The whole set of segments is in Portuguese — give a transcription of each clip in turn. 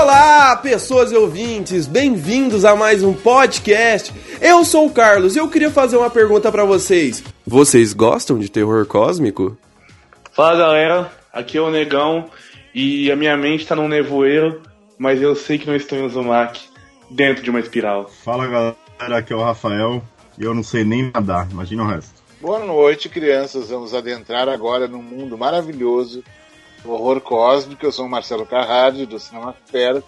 Olá, pessoas e ouvintes, bem-vindos a mais um podcast. Eu sou o Carlos e eu queria fazer uma pergunta para vocês. Vocês gostam de terror cósmico? Fala galera, aqui é o Negão e a minha mente tá num nevoeiro, mas eu sei que não estou em Uzumaki, dentro de uma espiral. Fala galera, aqui é o Rafael e eu não sei nem nadar, imagina o resto. Boa noite, crianças. Vamos adentrar agora num mundo maravilhoso, horror cósmico. Eu sou o Marcelo Carradi, do Cinema Ferret,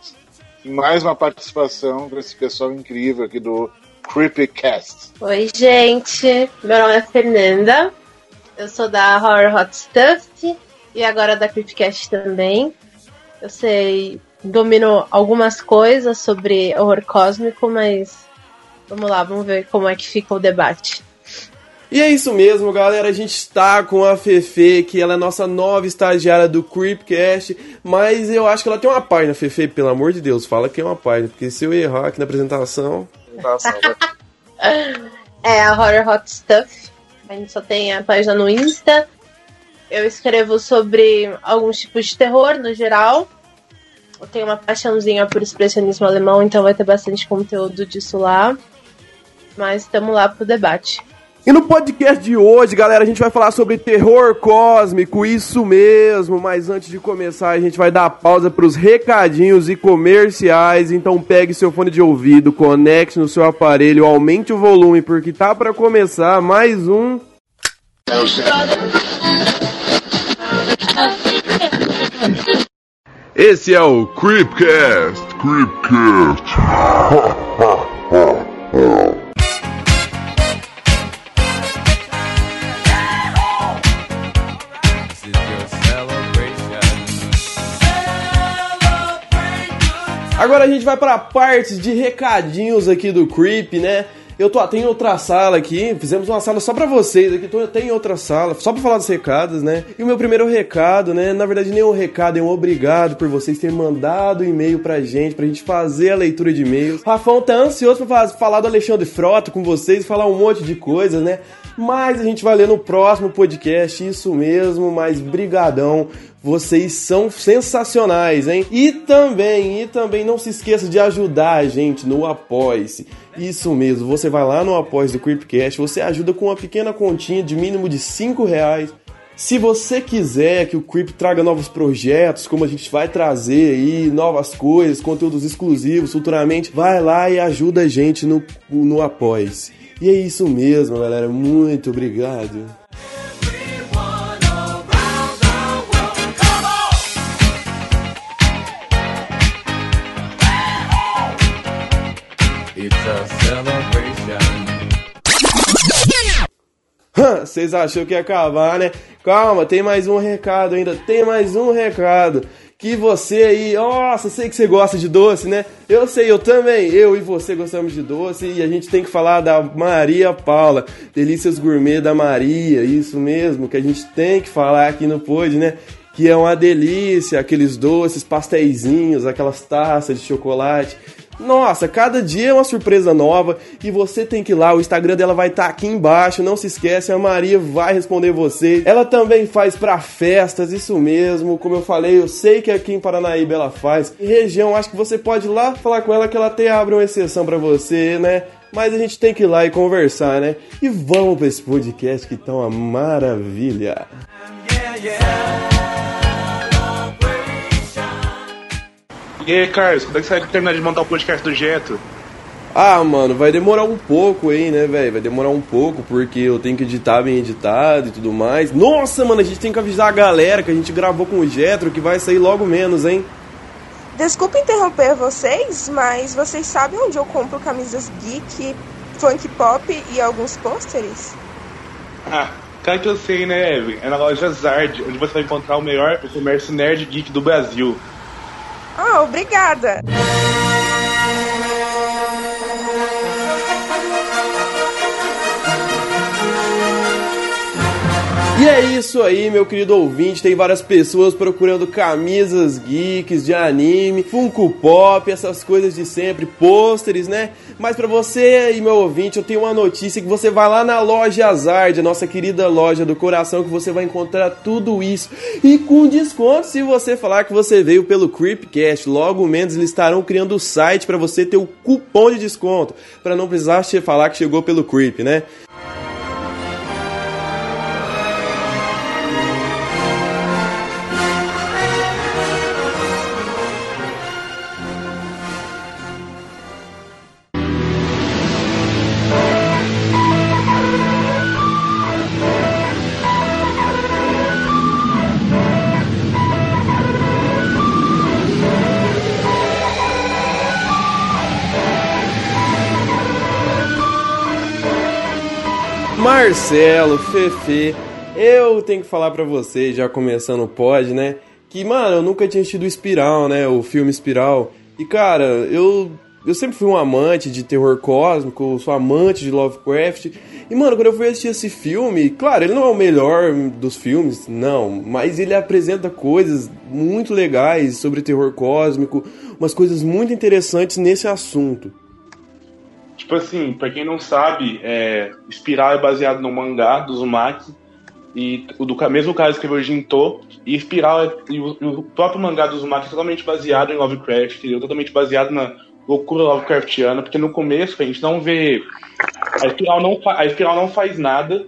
e mais uma participação com esse pessoal incrível aqui do Creepycast. Oi, gente. Meu nome é Fernanda. Eu sou da Horror Hot Stuff e agora da Creepcast também. Eu sei, domino algumas coisas sobre horror cósmico, mas vamos lá, vamos ver como é que fica o debate. E é isso mesmo, galera. A gente está com a Fefe, que ela é nossa nova estagiária do Creepcast. Mas eu acho que ela tem uma página, Fefe, pelo amor de Deus, fala que é uma página. Porque se eu errar aqui na apresentação. é a Horror Hot Stuff. A gente só tem a página no Insta. Eu escrevo sobre alguns tipos de terror no geral. Eu tenho uma paixãozinha por expressionismo alemão, então vai ter bastante conteúdo disso lá. Mas estamos lá pro debate. E no podcast de hoje, galera, a gente vai falar sobre terror cósmico, isso mesmo. Mas antes de começar, a gente vai dar pausa para os recadinhos e comerciais. Então pegue seu fone de ouvido, conecte no seu aparelho, aumente o volume, porque tá para começar mais um. Esse é o Creepcast. Creepcast. Agora a gente vai para a parte de recadinhos aqui do Creep, né? Eu tô, tem outra sala aqui, fizemos uma sala só pra vocês aqui, então tem outra sala, só pra falar dos recados, né? E o meu primeiro recado, né? Na verdade, nem um recado, é um obrigado por vocês terem mandado e-mail pra gente, pra gente fazer a leitura de e-mails. Rafão tá ansioso pra falar do Alexandre Frota com vocês, falar um monte de coisas, né? Mas a gente vai ler no próximo podcast, isso mesmo, mas brigadão. Vocês são sensacionais, hein? E também, e também não se esqueça de ajudar a gente no Apoia-se. Isso mesmo, você vai lá no Apoia-se do Creepcast, você ajuda com uma pequena continha de mínimo de 5 reais. Se você quiser que o Creep traga novos projetos, como a gente vai trazer aí, novas coisas, conteúdos exclusivos futuramente, vai lá e ajuda a gente no, no Apoia-se. E é isso mesmo, galera. Muito obrigado. Vocês achou que ia acabar, né? Calma, tem mais um recado ainda. Tem mais um recado. Que você aí, nossa, sei que você gosta de doce, né? Eu sei, eu também. Eu e você gostamos de doce e a gente tem que falar da Maria Paula, Delícias Gourmet da Maria, isso mesmo, que a gente tem que falar aqui no Pod, né? Que é uma delícia, aqueles doces, pastéisinhos, aquelas taças de chocolate nossa, cada dia é uma surpresa nova e você tem que ir lá, o Instagram dela vai estar tá aqui embaixo, não se esquece, a Maria vai responder você. Ela também faz para festas, isso mesmo, como eu falei, eu sei que aqui em Paranaíba ela faz. Em região, acho que você pode ir lá falar com ela que ela até abre uma exceção para você, né? Mas a gente tem que ir lá e conversar, né? E vamos para esse podcast que tá uma maravilha. Yeah, yeah. E aí, Carlos, como é que você vai terminar de montar o podcast do Jeto? Ah, mano, vai demorar um pouco aí, né, velho? Vai demorar um pouco, porque eu tenho que editar bem editado e tudo mais. Nossa, mano, a gente tem que avisar a galera que a gente gravou com o Jetro, que vai sair logo menos, hein? Desculpa interromper vocês, mas vocês sabem onde eu compro camisas geek, funk pop e alguns pôsteres? Ah, claro que eu sei, né, Evan? É na loja Zard, onde você vai encontrar o melhor comércio nerd geek do Brasil. Ah, obrigada. E é isso aí, meu querido ouvinte. Tem várias pessoas procurando camisas geeks de anime, Funko Pop, essas coisas de sempre, pôsteres, né? Mas para você e meu ouvinte, eu tenho uma notícia que você vai lá na loja Azard, a nossa querida loja do coração, que você vai encontrar tudo isso e com desconto se você falar que você veio pelo Creepcast. Logo menos eles estarão criando o site para você ter o cupom de desconto, para não precisar te falar que chegou pelo Creep, né? Marcelo, Fefe, eu tenho que falar pra vocês, já começando o pod, né? Que, mano, eu nunca tinha assistido Espiral, né? O filme Espiral. E, cara, eu, eu sempre fui um amante de terror cósmico, sou amante de Lovecraft. E, mano, quando eu fui assistir esse filme, claro, ele não é o melhor dos filmes, não. Mas ele apresenta coisas muito legais sobre terror cósmico, umas coisas muito interessantes nesse assunto. Tipo assim, pra quem não sabe, é, Espiral é baseado no mangá do Uzumaki. E o do mesmo cara escreveu Jinto. E Espiral é, e o, o, próprio mangá do Uzumaki é totalmente baseado em Lovecraft, entendeu? Totalmente baseado na loucura Lovecraftiana, porque no começo a gente não vê. A Espiral não, a Espiral não faz nada.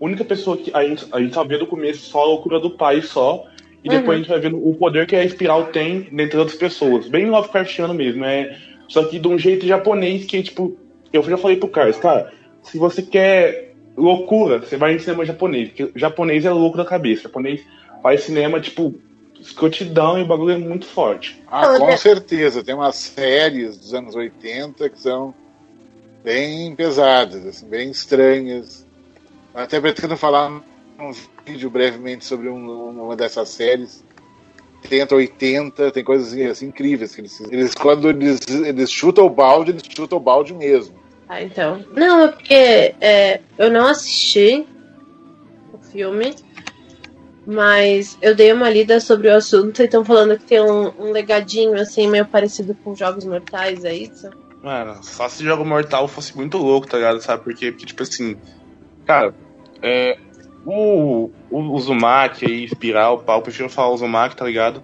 A única pessoa que a gente, a gente só vê do começo só a loucura do pai só. E depois uhum. a gente vai vendo o poder que a Espiral tem dentre outras pessoas. Bem Lovecraftiano mesmo. É, só que de um jeito japonês que, tipo, eu já falei pro Carlos, cara, se você quer loucura, você vai em cinema japonês, porque japonês é louco da cabeça. japonês faz cinema, tipo, escrotidão e o bagulho é muito forte. Ah, com certeza. Tem umas séries dos anos 80 que são bem pesadas, assim, bem estranhas. Até pretendo falar um vídeo brevemente sobre um, uma dessas séries. 70, 80, tem coisas assim, assim incríveis que eles, eles quando eles, eles chutam o balde, eles chutam o balde mesmo. Ah, então. Não, é porque é, eu não assisti o filme, mas eu dei uma lida sobre o assunto e estão falando que tem um, um, legadinho assim, meio parecido com Jogos Mortais, é isso? Mano, só se Jogo Mortal fosse muito louco, tá ligado? Sabe por quê? Porque, tipo assim, cara, é, o, o, o Uzumaki aí, Espiral, pau, eu prefiro falar o Uzumaki, tá ligado?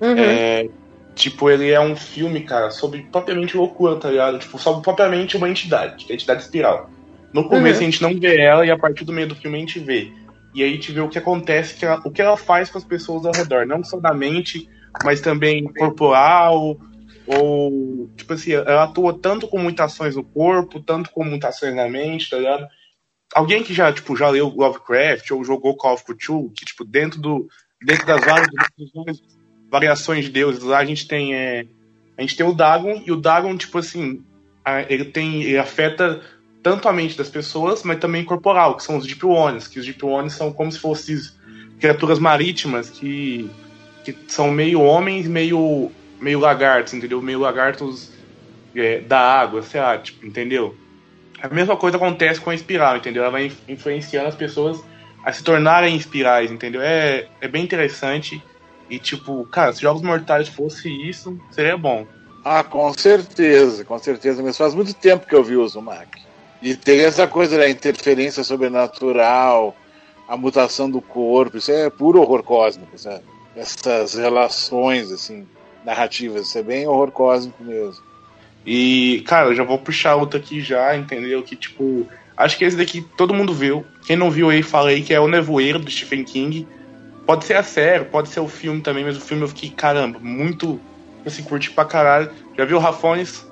Uhum. É, Tipo, ele é um filme, cara, sobre propriamente loucura, tá ligado? Tipo, sobre propriamente uma entidade, que é a entidade espiral. No começo uhum. a gente não vê ela e a partir do meio do filme a gente vê. E aí a gente vê o que acontece, que ela, o que ela faz com as pessoas ao redor. Não só da mente, mas também corporal, ou, tipo assim, ela atua tanto com mutações no corpo, tanto com mutações na mente, tá ligado? Alguém que já, tipo, já leu Lovecraft ou jogou Call of Cthulhu, que, tipo, dentro do dentro das várias variações de deuses lá, a gente tem é, a gente tem o Dagon e o Dagon tipo assim, ele tem ele afeta tanto a mente das pessoas, mas também corporal, que são os Deep Ones, que os Deep Ones são como se fossem criaturas marítimas que, que são meio homens, meio meio lagartos, entendeu? Meio lagartos é, da água, sei lá, tipo, entendeu? A mesma coisa acontece com a espiral, entendeu? Ela vai influenciando as pessoas a se tornarem espirais, entendeu? É, é bem interessante. E tipo, cara, se Jogos Mortais fosse isso, seria bom. Ah, com certeza, com certeza. Mas faz muito tempo que eu vi o Uzumaki. E tem essa coisa da interferência sobrenatural, a mutação do corpo, isso é puro horror cósmico, sabe? Essas relações, assim, narrativas, isso é bem horror cósmico mesmo. E, cara, eu já vou puxar outro aqui já, entendeu? Que, tipo, acho que esse daqui todo mundo viu. Quem não viu aí, falei que é O Nevoeiro, do Stephen King. Pode ser a série, pode ser o filme também, mas o filme eu fiquei, caramba, muito. Assim, curti pra caralho. Já viu o Rafones?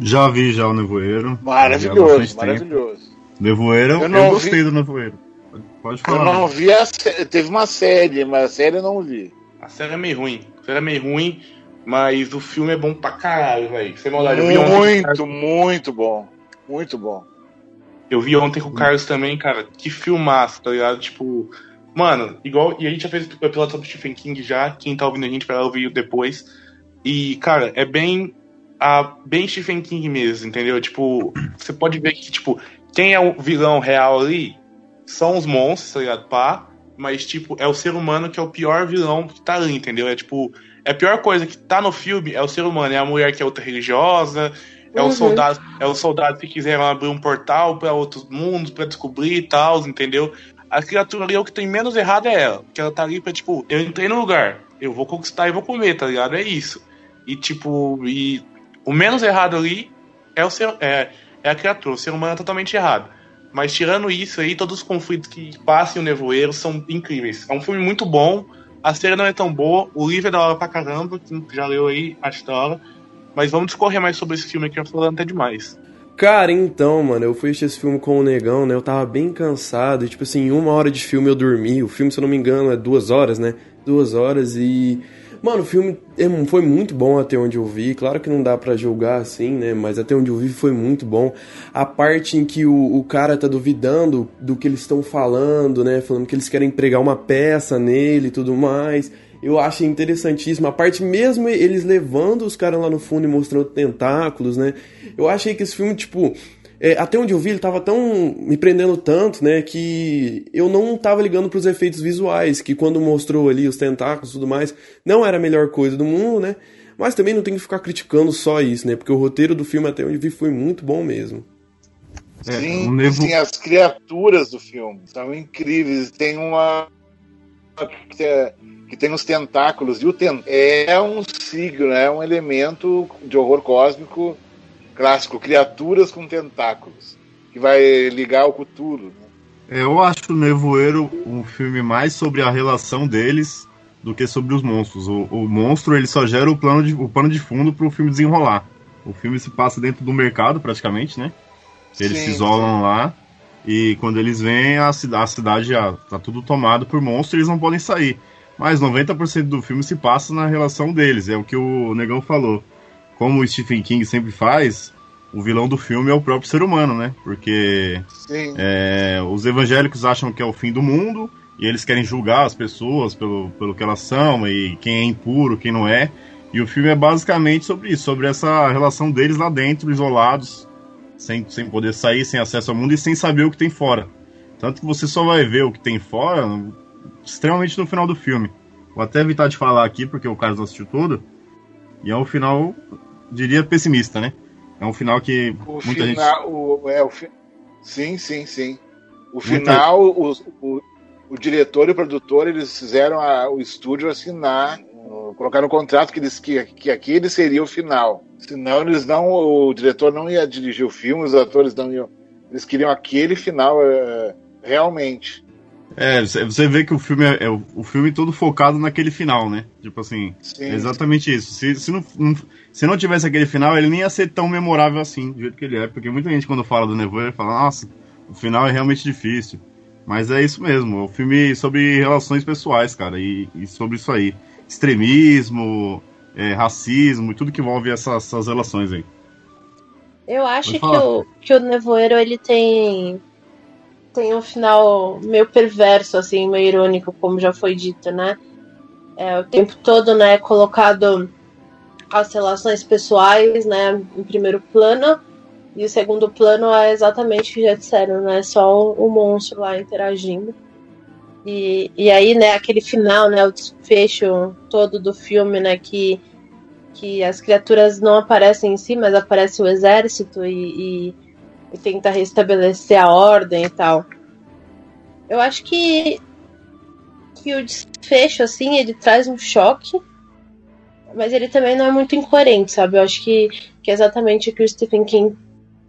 Já vi já o Nevoeiro. Maravilhoso, maravilhoso. Nevoeiro, eu, eu gostei vi... do Nevoeiro. Pode falar. Eu não vi a sé... Teve uma série, mas a série eu não vi. A série é meio ruim. A série é meio ruim, mas o filme é bom pra caralho, velho. Você Muito, muito bom. Muito bom. Eu vi ontem com o Carlos também, cara. Que filmaço, tá ligado? Tipo, Mano, igual. E a gente já fez o episódio sobre Stephen King já. Quem tá ouvindo a gente vai ouvir depois. E, cara, é bem. A, bem Stephen King mesmo, entendeu? Tipo, você pode ver que, tipo, quem é o vilão real ali são os monstros, tá ligado? Pá, mas, tipo, é o ser humano que é o pior vilão que tá ali, entendeu? É tipo, é a pior coisa que tá no filme é o ser humano, é a mulher que é outra religiosa, é Uhum. o soldado, é o soldado que quiseram abrir um portal pra outros mundos, pra descobrir e tal, entendeu? A criatura ali, o que tem menos errado é ela, que ela tá ali pra, tipo, eu entrei no lugar, eu vou conquistar e vou comer, tá ligado? É isso. E, tipo, e o menos errado ali é o ser, é, é a criatura, o ser humano é totalmente errado. Mas tirando isso aí, todos os conflitos que passam o nevoeiro são incríveis. É um filme muito bom, a série não é tão boa, o livro é da hora pra caramba, quem já leu aí, acho da hora. Mas vamos discorrer mais sobre esse filme aqui, eu falando até demais. Cara, então, mano, eu fui assistir esse filme com o Negão, né? Eu tava bem cansado. E, tipo assim, em uma hora de filme eu dormi. O filme, se eu não me engano, é duas horas, né? Duas horas e. Mano, o filme é- foi muito bom até onde eu vi. Claro que não dá pra julgar assim, né? Mas até onde eu vi foi muito bom. A parte em que o, o cara tá duvidando do que eles estão falando, né? Falando que eles querem pregar uma peça nele e tudo mais. Eu achei interessantíssimo. A parte mesmo eles levando os caras lá no fundo e mostrando tentáculos, né? Eu achei que esse filme, tipo. é, até onde eu vi, ele tava tão. me prendendo tanto, né? Que eu não tava ligando pros efeitos visuais. Que quando mostrou ali os tentáculos e tudo mais, não era a melhor coisa do mundo, né? Mas também não tem que ficar criticando só isso, né? Porque o roteiro do filme, até onde eu vi, foi muito bom mesmo. É, sim, o Nevo- sim, as criaturas do filme são incríveis. Tem uma que, é- que tem os tentáculos e o ten... é um signo, é um elemento de horror cósmico clássico, criaturas com tentáculos, que vai ligar ao Cthulhu. Né? Eu acho o Nevoeiro um filme mais sobre a relação deles do que sobre os monstros. O, o monstro ele só gera o plano de, o pano de fundo para o filme desenrolar. O filme se passa dentro do mercado, praticamente, né? Eles Sim, se isolam lá e quando eles vêm, a, cida- a cidade já tá tudo tomado por monstros e eles não podem sair. Mas 90% do filme se passa na relação deles, é o que o Negão falou. Como o Stephen King sempre faz, o vilão do filme é o próprio ser humano, né? Porque é, os evangélicos acham que é o fim do mundo e eles querem julgar as pessoas pelo, pelo que elas são e quem é impuro, quem não é. E o filme é basicamente sobre isso, sobre essa relação deles lá dentro, isolados, sem, sem poder sair, sem acesso ao mundo e sem saber o que tem fora. Tanto que você só vai ver o que tem fora extremamente no final do filme. Vou até evitar de falar aqui, porque o Carlos assistiu tudo. E é um final, diria, pessimista, né? É um final que o muita gente. final, o, é, o fi... sim, sim, sim. O final, o, o, o diretor e o produtor eles fizeram a- o estúdio assinar, colocar no contrato que, eles, que, que aquele seria o final. Senão eles não, o diretor não ia dirigir o filme, os atores não iam. Eles queriam aquele final uh, realmente. É, você vê que o filme é, é o, o filme todo focado naquele final, né? Tipo assim, Sim. é exatamente isso. Se, se, não, se não tivesse aquele final, ele nem ia ser tão memorável assim, do jeito que ele é. Porque muita gente, quando fala do Nevoeiro, fala, nossa, o final é realmente difícil. Mas é isso mesmo, é um filme sobre relações pessoais, cara, e, e sobre isso aí. Extremismo, é, racismo e tudo que envolve essas, essas relações aí. Eu acho que o, que o Nevoeiro ele tem tem um final meio perverso, assim, meio irônico, como já foi dito, né? É, o tempo todo, né, é colocado as relações pessoais, né, em primeiro plano, e o segundo plano é exatamente o que já disseram, né? Só o, o monstro lá interagindo. E, e aí, né, aquele final, né, o desfecho todo do filme, né, que que as criaturas não aparecem em si, mas aparece o exército e, e, e tenta restabelecer a ordem e tal. Eu acho que que o desfecho assim ele traz um choque, mas ele também não é muito incoerente, sabe? Eu acho que, que é exatamente o que o Stephen King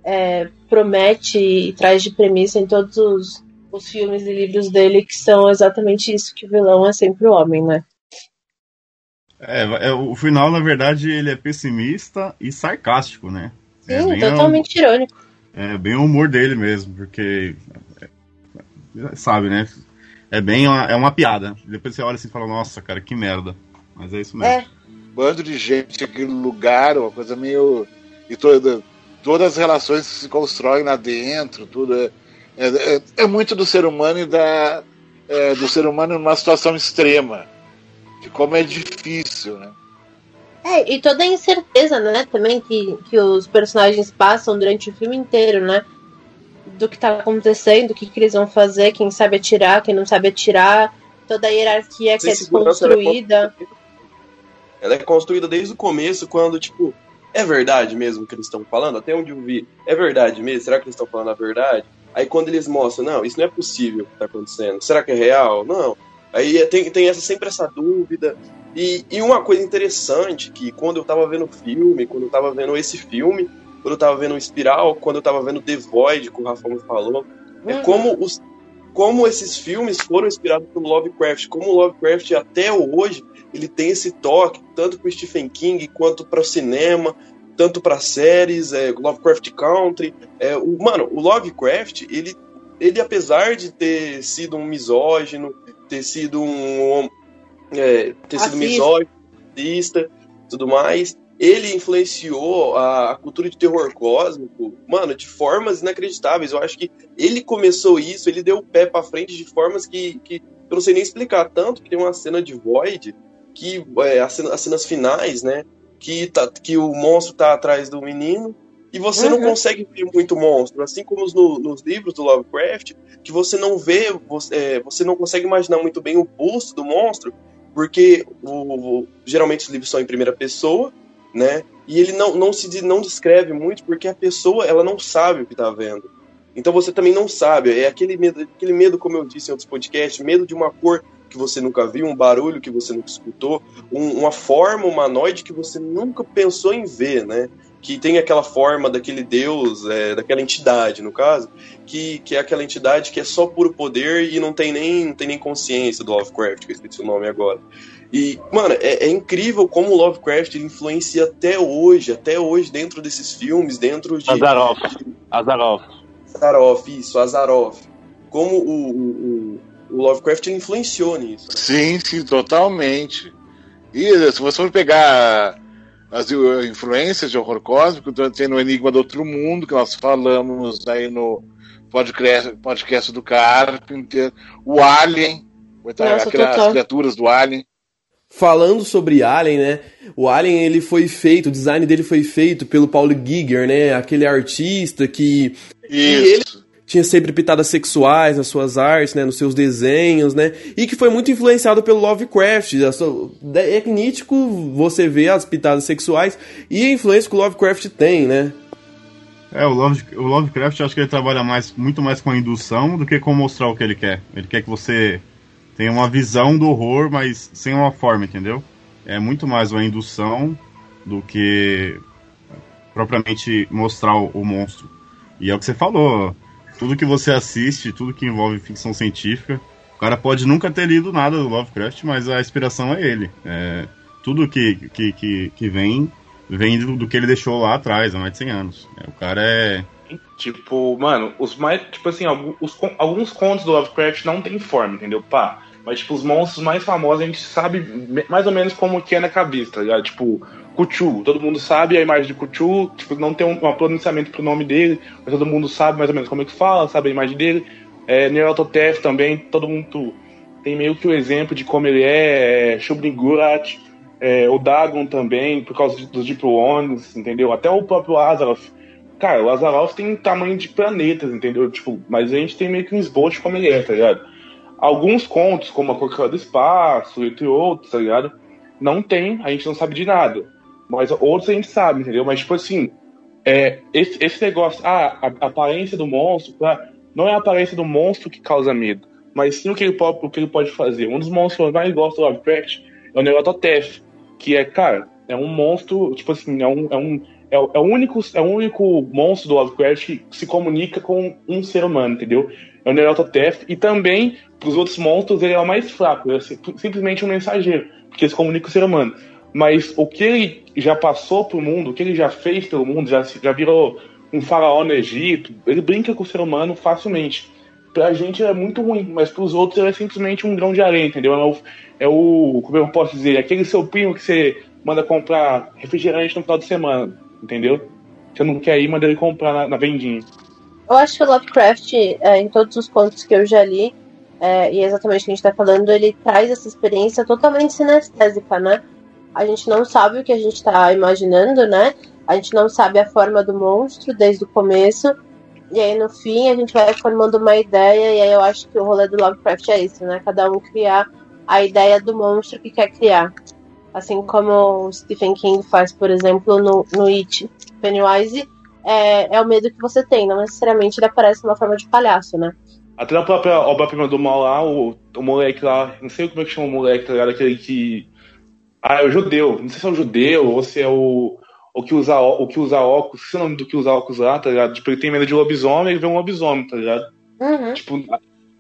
é, promete e traz de premissa em todos os, os filmes e livros dele, que são exatamente isso, que o vilão é sempre o homem, né? É, é, o final, na verdade, ele é pessimista e sarcástico, né? É Sim, bem totalmente irônico. É bem o humor dele mesmo, porque. é, Sabe, né? É bem uma, é uma piada. Depois você olha assim e fala, nossa, cara, que merda. Mas é isso mesmo. É, bando de gente, aquele lugar, uma coisa meio. E toda, todas as relações que se constroem lá dentro, tudo. É, é, é- é muito do ser humano e da. é, do ser humano numa situação extrema. De como é difícil, né? É, e toda a incerteza, né, também que, que os personagens passam durante o filme inteiro, né? do que tá acontecendo, o que, que eles vão fazer, quem sabe atirar, quem não sabe atirar, toda a hierarquia que é desconstruída. Ela é construída desde o começo, quando, tipo, é verdade mesmo o que eles estão falando? Até onde eu vi, é verdade mesmo? Será que eles estão falando a verdade? Aí quando eles mostram, não, isso não é possível que está acontecendo. Será que é real? Não. Aí tem, tem essa, sempre essa dúvida. E, e uma coisa interessante, que quando eu tava vendo o filme, quando eu tava vendo esse filme, quando eu tava vendo o Espiral, quando eu tava vendo The Void, que o Rafa me falou, é uhum. é como os como esses filmes foram inspirados pelo Lovecraft, como o Lovecraft até hoje ele tem esse toque tanto para Stephen King quanto para o cinema, tanto para séries, é, Lovecraft Country. É, o, mano, o Lovecraft, ele, ele, apesar de ter sido um misógino, ter sido um. É, ter sido misógino, tudo mais, ele influenciou a, a, cultura de terror cósmico, mano, de formas inacreditáveis. Eu acho que ele começou isso, ele deu o pé para frente de formas que, que eu não sei nem explicar. Tanto que tem uma cena de Void que é, as, cenas, as cenas finais, né? Que, tá, que o monstro tá atrás do menino e você uhum. não consegue ver muito monstro, assim como no, nos livros do Lovecraft, que você não vê, você, é, você não consegue imaginar muito bem o busto do monstro, porque o, o, geralmente os livros são em primeira pessoa, né? E ele não, não se não descreve muito porque a pessoa ela não sabe o que está vendo. Então você também não sabe. É aquele medo, aquele medo, como eu disse em outros podcasts, medo de uma cor que você nunca viu, um barulho que você nunca escutou, um, uma forma humanoide que você nunca pensou em ver, né? Que tem aquela forma daquele deus, é, daquela entidade, no caso, que, que é aquela entidade que é só puro poder e não tem nem, não tem nem consciência do Lovecraft, que eu esqueci o nome agora. E, mano, é, é, incrível como o Lovecraft influencia até hoje, até hoje, dentro desses filmes, dentro de. Azaroff. Azaroff. Azaroff, isso, Azaroff. Como o, o, o Lovecraft influenciou nisso. Sim, sim, totalmente. E se você for pegar as influências de horror cósmico, tem no Enigma do Outro Mundo, que nós falamos aí no podcast, podcast do Carpenter, o Alien, Nossa, aquelas criaturas do Alien. Falando sobre Alien, né? O Alien ele foi feito, o design dele foi feito pelo Paulo Giger, né? Aquele artista que, Isso. que ele tinha sempre pitadas sexuais nas suas artes, né, nos seus desenhos, né, e que foi muito influenciado pelo Lovecraft. É nítido você ver as pitadas sexuais e a influência que o Lovecraft tem, né. É, o, Love, o Lovecraft acho que ele trabalha mais, muito mais com a indução do que com mostrar o que ele quer. Ele quer que você tenha uma visão do horror, mas sem uma forma, entendeu? É muito mais uma indução do que propriamente mostrar o, o monstro. E é o que você falou tudo que você assiste, tudo que envolve ficção científica, o cara pode nunca ter lido nada do Lovecraft, mas a inspiração é ele. É, tudo que, que, que, que, vem, vem do, do, que ele deixou lá atrás, há mais de 100 anos. É, o cara é. Tipo, mano, os mais. Tipo assim, alguns, alguns contos do Lovecraft não tem forma, entendeu? Pá. Mas, tipo, os monstros mais famosos a gente sabe mais ou menos como que é na cabeça, tá ligado? Tipo, Cuchu, todo mundo sabe a imagem de Cuchu, tipo, não tem um, um pronunciamento pro nome dele, mas todo mundo sabe mais ou menos como é que fala, sabe a imagem dele. É, Neurototef também, todo mundo tem meio que o exemplo de como ele é, é Shubnigurat, é, o Dagon também, por causa dos Deep Ones, entendeu? Até o próprio Azaroth. Cara, o Azaroth tem tamanho de planetas, entendeu? Tipo, mas a gente tem meio que um esboço como ele é, tá ligado? Alguns contos, como a Coca do Espaço, entre outros, tá ligado? Não tem, a gente não sabe de nada. Mas outros a gente sabe, entendeu? Mas, tipo assim, é, esse, esse negócio, ah, a, a aparência do monstro, pra, não é a aparência do monstro que causa medo, mas sim o que ele pode, o que ele pode fazer. Um dos monstros mais gosto do Lovecraft é o Neurototef, que é, cara, é um monstro, tipo assim, é um, é um é é o, único, é o único monstro do Lovecraft que se comunica com um ser humano, entendeu? É o Neurototef. E também, para os outros monstros, ele é o mais fraco. é simplesmente um mensageiro, porque se comunica com o ser humano mas o que ele já passou pro mundo, o que ele já fez pelo mundo, já, já virou um faraó no Egito, ele brinca com o ser humano facilmente. Pra gente é muito ruim, mas pros outros ele é simplesmente um grão de areia, entendeu? É o, é o como eu posso dizer, aquele seu primo que você manda comprar refrigerante no final de semana, entendeu? Você não quer ir, manda ele comprar na, na vendinha. Eu acho que o Lovecraft, é, em todos os contos que eu já li, é, e é exatamente o que a gente tá falando, ele traz essa experiência totalmente sinestésica, né? a gente não sabe o que a gente está imaginando, né? A gente não sabe a forma do monstro desde o começo. E aí no fim a gente vai formando uma ideia, e aí eu acho que o rolê do Lovecraft é isso, né? Cada um criar a ideia do monstro que quer criar. Assim como o Stephen King faz, por exemplo, no, no It. Pennywise é, é o medo que você tem, não necessariamente ele aparece numa forma de palhaço, né? Até na própria obra-prima do mal lá, o, o moleque lá, não sei como é que chama o moleque, tá ligado? Aquele que. Ah, é o judeu. Não sei se é o judeu ou se é o. O que usa, o que usa óculos, se é o nome do que usa óculos lá, tá ligado? Tipo, ele tem medo de lobisomem, ele vê um lobisomem, tá ligado? Uhum. Tipo,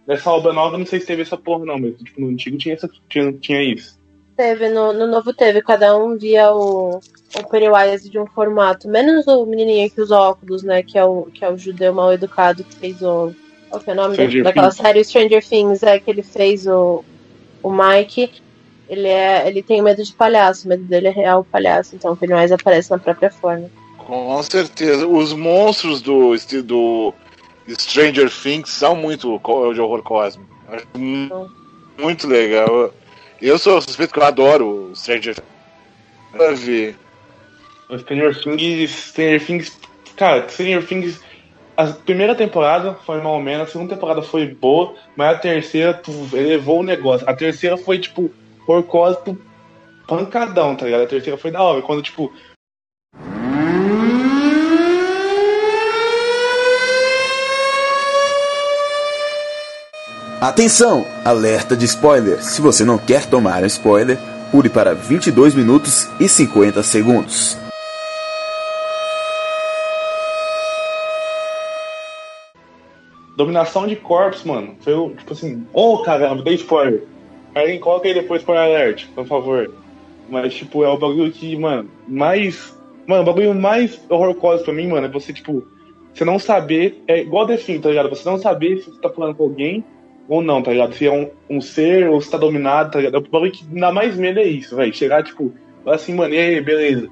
nessa obra nova, não sei se teve essa porra, não, mas tipo, no antigo tinha, essa, tinha, tinha isso. Teve, no, no novo teve, cada um via o, o Pennywise de um formato, menos o menininho que usa óculos, né, que é o, que é o judeu mal educado que fez o... É o nome Stranger daquela Things. série Stranger Things, é, que ele fez o, o Mike, ele, é, ele tem medo de palhaço, o medo dele é real palhaço, então o Pennywise aparece na própria forma. Com certeza. Os monstros do, do Stranger Things são muito de horror cósmico. Acho mu- muito legal. Eu sou suspeito que eu adoro o Stranger Things. Stranger Things, Stranger Things, cara, Stranger Things, a primeira temporada foi mal ou menos, a segunda temporada foi boa, mas a terceira tu, elevou o negócio. A terceira foi, tipo, por cósmico pancadão, tá ligado? A terceira foi da hora, quando, tipo, Atenção! Alerta de spoiler. Se você não quer tomar um spoiler, pule para 22 minutos e 50 segundos. Dominação de corpos, mano, foi, o- tipo assim, oh, caramba, dei spoiler. Alguém coloca aí depois spoiler alert, por favor. Mas, tipo, é o bagulho que, mano, mais. Mano, o bagulho mais horror cósmico pra mim, mano, é você, tipo, você não saber. É igual Thing, tá ligado? Você não saber se você tá falando com alguém ou não, tá ligado? Se é um, um ser ou se tá dominado, tá ligado? O bagulho que dá mais medo é isso, velho. Chegar, tipo, assim, mano, e aí, beleza.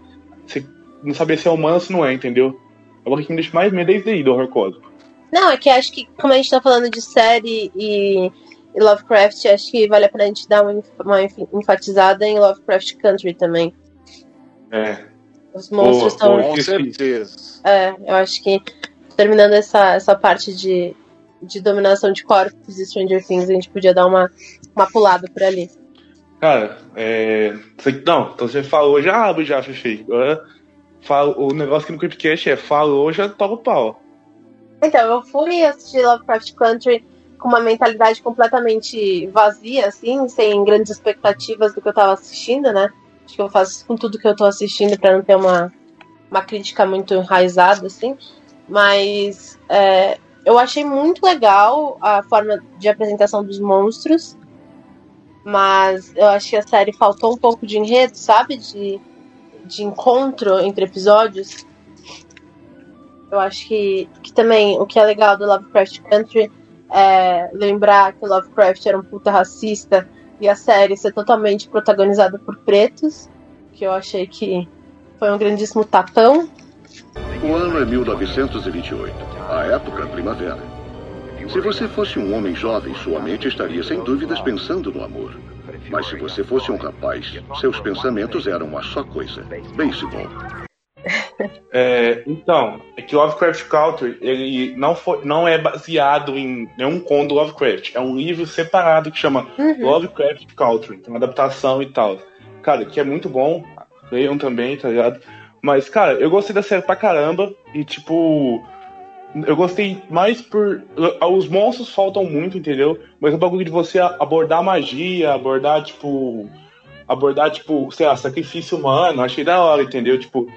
Você não saber se é humano ou se não é, entendeu? É o bagulho que me deixa mais medo isso aí do horror cósmico. Não, é que acho que, como a gente tá falando de série e, e Lovecraft, acho que vale a pena a gente dar uma, uma enf- enfatizada em Lovecraft Country também. É. Os monstros estão. Com certeza. É, eu acho que terminando essa, essa parte de, de dominação de corpos e Stranger Things, a gente podia dar uma, uma pulada por ali. Cara, é. Não, então você falou, já abre já, Fifi. Agora, fala, o negócio aqui no Creepcast é falou, já toca o pau. Então, eu fui assistir Lovecraft Country com uma mentalidade completamente vazia, assim, sem grandes expectativas do que eu tava assistindo, né? Acho que eu faço isso com tudo que eu tô assistindo pra não ter uma, uma crítica muito enraizada, assim. Mas é, eu achei muito legal a forma de apresentação dos monstros. Mas eu acho que a série faltou um pouco de enredo, sabe? De, de encontro entre episódios. Eu acho que, que também o que é legal do Lovecraft Country é lembrar que o Lovecraft era um puta racista e a série ser totalmente protagonizada por pretos, que eu achei que foi um grandíssimo tapão. O ano é 1928, a época primavera. Se você fosse um homem jovem, sua mente estaria sem dúvidas pensando no amor. Mas se você fosse um rapaz, seus pensamentos eram uma só coisa: beisebol. É, então, é que Lovecraft Country, ele não, foi, não é baseado em nenhum conto do Lovecraft. É um livro separado que chama Lovecraft Country. Tem uma adaptação e tal. Cara, que é muito bom. Leiam também, tá ligado? Mas, cara, eu gostei da série pra caramba. E, tipo, eu gostei mais por. Os monstros faltam muito, entendeu? Mas o bagulho de você abordar magia, abordar, tipo. Abordar, tipo, sei lá, sacrifício humano, achei da hora, entendeu? Tipo,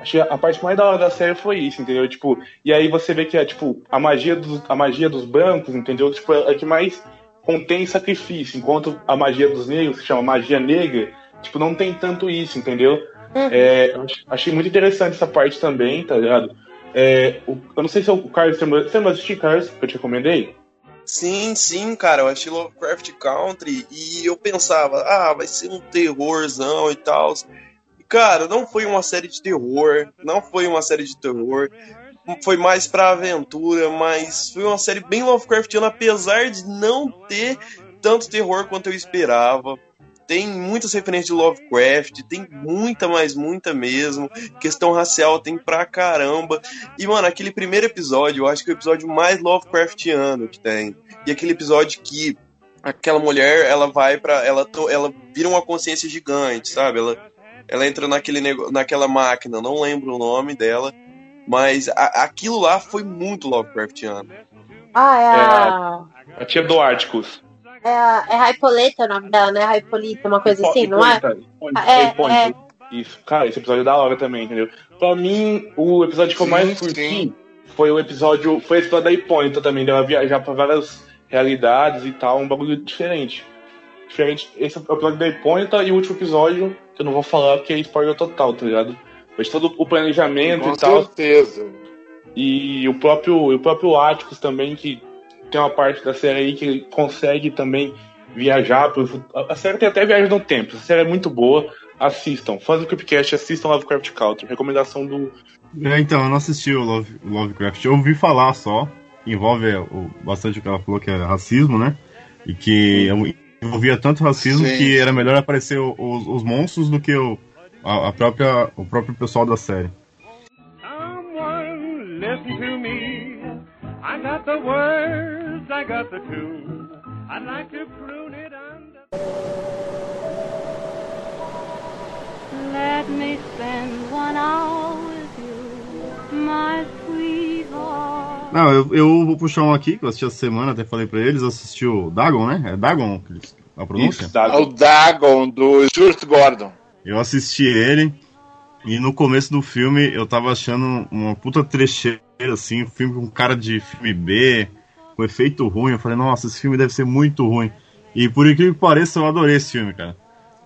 achei a parte mais da hora da série foi isso, entendeu? Tipo, e aí você vê que é, tipo, a magia dos, a magia dos brancos, entendeu? Tipo, é a que mais contém sacrifício, enquanto a magia dos negros, que chama magia negra, tipo, não tem tanto isso, entendeu? É, eu ach- achei muito interessante essa parte também, tá ligado? É, o- eu não sei se é o Carlos você de assistir, Carlos, que eu te recomendei? Sim, sim, cara, eu achei Lovecraft Country e eu pensava, ah, vai ser um terrorzão e tal. Cara, não foi uma série de terror, não foi uma série de terror, foi mais pra aventura, mas foi uma série bem Lovecraftiana, apesar de não ter tanto terror quanto eu esperava. tem muitas referências de Lovecraft, tem muita, mas muita mesmo. Questão racial tem pra caramba. E, mano, aquele primeiro episódio, eu acho que é o episódio mais Lovecraftiano que tem. E aquele episódio que aquela mulher, ela vai para ela, ela vira uma consciência gigante, sabe? Ela, ela entra naquele nego, naquela máquina, não lembro o nome dela, mas a- aquilo lá foi muito Lovecraftiano. Ah, é a. A tia do Árticos. É, a, é Raipoleta o nome dela, né? Raipolita, uma coisa assim, não é? Hipólita, É, é. Isso, cara, esse episódio é da hora também, entendeu? Pra mim, o episódio que eu mais curti foi o episódio. Foi esse episódio da Hipólita também, dela viajar pra várias realidades e tal, um bagulho diferente. Diferente, esse é o episódio da Hipólita e o último episódio, que eu não vou falar porque é spoiler total, tá ligado? Mas todo o planejamento Com e tal. certeza. E o próprio, o próprio Atticus também, que tem uma parte da série aí que ele consegue também viajar pro. A série tem até viagem no tempo. A série é muito boa. Assistam. Fãs do Creepcast, assistam Lovecraft Country. Recomendação do. É, então, eu não assisti o Love, Lovecraft. Eu ouvi falar só. Envolve é, o, bastante o que ela falou, que é racismo, né? E que envolvia tanto racismo Sim. que era melhor aparecer o- os, os monstros do que o, a, a própria, o próprio pessoal da série. Let me spend one hour with you, my. Não, eu, eu vou puxar um aqui que eu assisti essa semana, até falei pra eles. Assisti o Dagon, né? É Dagon que eles- a pronúncia? Isso, tá? É o Dagon, do Stuart Gordon. Eu assisti ele e no começo do filme eu tava achando uma puta trecheira, assim, um filme com cara de filme B, com efeito ruim. Eu falei, nossa, esse filme deve ser muito ruim. E por incrível que pareça, eu adorei esse filme, cara.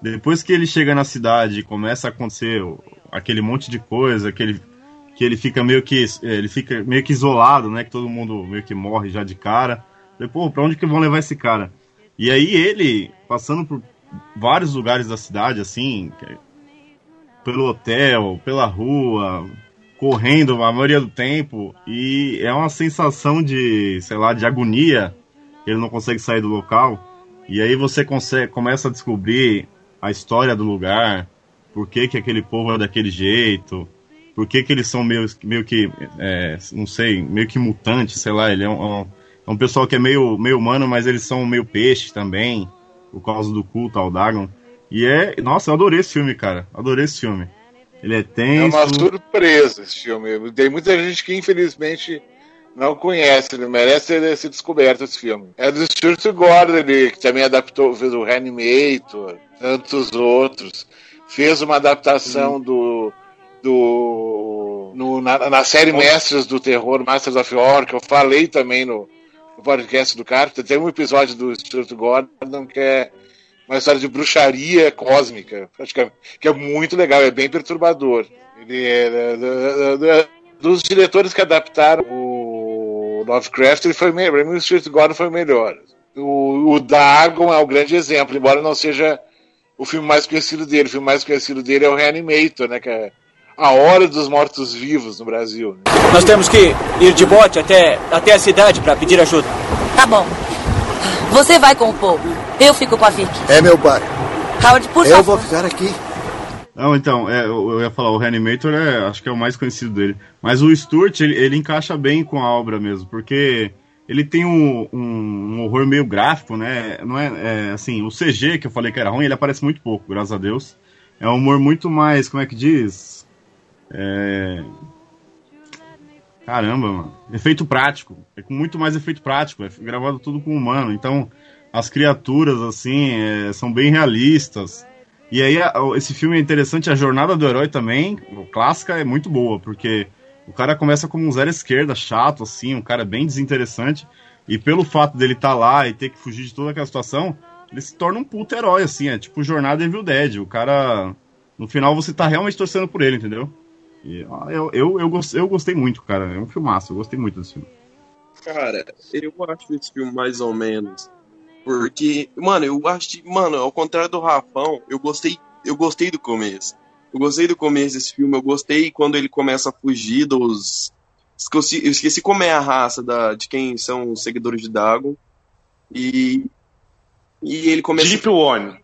Depois que ele chega na cidade e começa a acontecer aquele monte de coisa, que ele, que ele fica meio que ele fica meio que isolado, né? Que todo mundo meio que morre já de cara. Falei, pô, pra onde que vão levar esse cara? E aí ele, passando por vários lugares da cidade, assim, que- pelo hotel, pela rua, correndo a maioria do tempo, e é uma sensação de, sei lá, de agonia, ele não consegue sair do local, e aí você consegue, começa a descobrir a história do lugar, por que, que aquele povo é daquele jeito, por que, que eles são meio, meio que, é, não sei, meio que mutantes, sei lá, ele é um, é um- é pessoal que é meio, meio humano, mas eles são meio peixe também, por causa do culto ao Dagon. E é. Nossa, eu adorei esse filme, cara. Adorei esse filme. Ele é É tenso. uma surpresa esse filme. Tem muita gente que infelizmente não conhece, ele merece ser, descoberto esse filme. É do Stuart Gordon, ele que também adaptou, fez o Reanimator, tantos outros. Fez uma adaptação do. Do no- na, na série Mestres do Terror, Masters of Horror, que eu falei também no, no podcast do Carpenter. Tem um episódio do Stuart Gordon que é uma história de bruxaria cósmica, acho que é, é muito legal, é bem perturbador. Ele é, da- da- da- dos diretores que adaptaram o Lovecraft, ele foi melhor. O Stuart Gordon foi melhor. O, o Dagon é o grande exemplo, embora não seja o filme mais conhecido dele. O filme mais conhecido dele é o Reanimator, né? Que é A Hora dos Mortos-Vivos no Brasil. né? Nós temos que ir de bote até, até a cidade para pedir ajuda. Tá bom. Você vai com o povo. Eu fico com a Vicky. É meu pai. Howard, por Eu favor. vou ficar aqui. Não, então, é, eu, eu ia falar, o Reanimator é, acho que é o mais conhecido dele. Mas o Stuart, ele, ele encaixa bem com a obra mesmo, porque ele tem um, um, um horror meio gráfico, né? Não é, é, assim, o CG que eu falei que era ruim, ele aparece muito pouco, graças a Deus. É um humor muito mais, como é que diz? É... Caramba, mano. Efeito prático. É com muito mais efeito prático. É gravado tudo com humano. Então, as criaturas, assim, é, são bem realistas. E aí, a- esse filme é interessante, a jornada do herói também, clássica, é muito boa, porque o cara começa como um zero esquerda, chato, assim, um cara bem desinteressante, e pelo fato dele estar lá e ter que fugir de toda aquela situação, ele se torna um puto herói, assim, é tipo Jornada Evil Dead, o cara, no final você tá realmente torcendo por ele, entendeu? E, eu, eu, eu, gostei, eu gostei muito, cara, é um filmaço, eu gostei muito desse filme. Cara, eu acho esse filme mais ou menos. Porque, mano, eu acho mano, ao contrário do Rafão, eu gostei, eu gostei do começo. Eu gostei do começo desse filme, eu gostei quando ele começa a fugir dos. Esqueci, eu esqueci como é a raça da, de quem são os seguidores de Dagon. E. E ele começa. Deep One.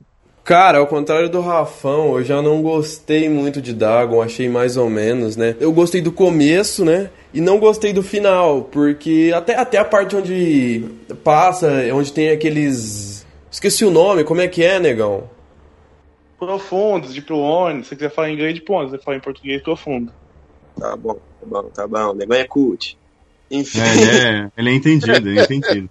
Cara, ao contrário do Rafão, eu já não gostei muito de Dagon, achei mais ou menos, né? Eu gostei do começo, né? E não gostei do final, porque até, até a parte onde passa, onde tem aqueles. Esqueci o nome, como é que é, negão? Profundos, de Pluone. Se você quiser falar em inglês, de pontos. Se você falar em português, profundo. Tá bom, tá bom, tá bom. O negócio é cult. Enfim. É, ele é, ele é entendido, ele é entendido.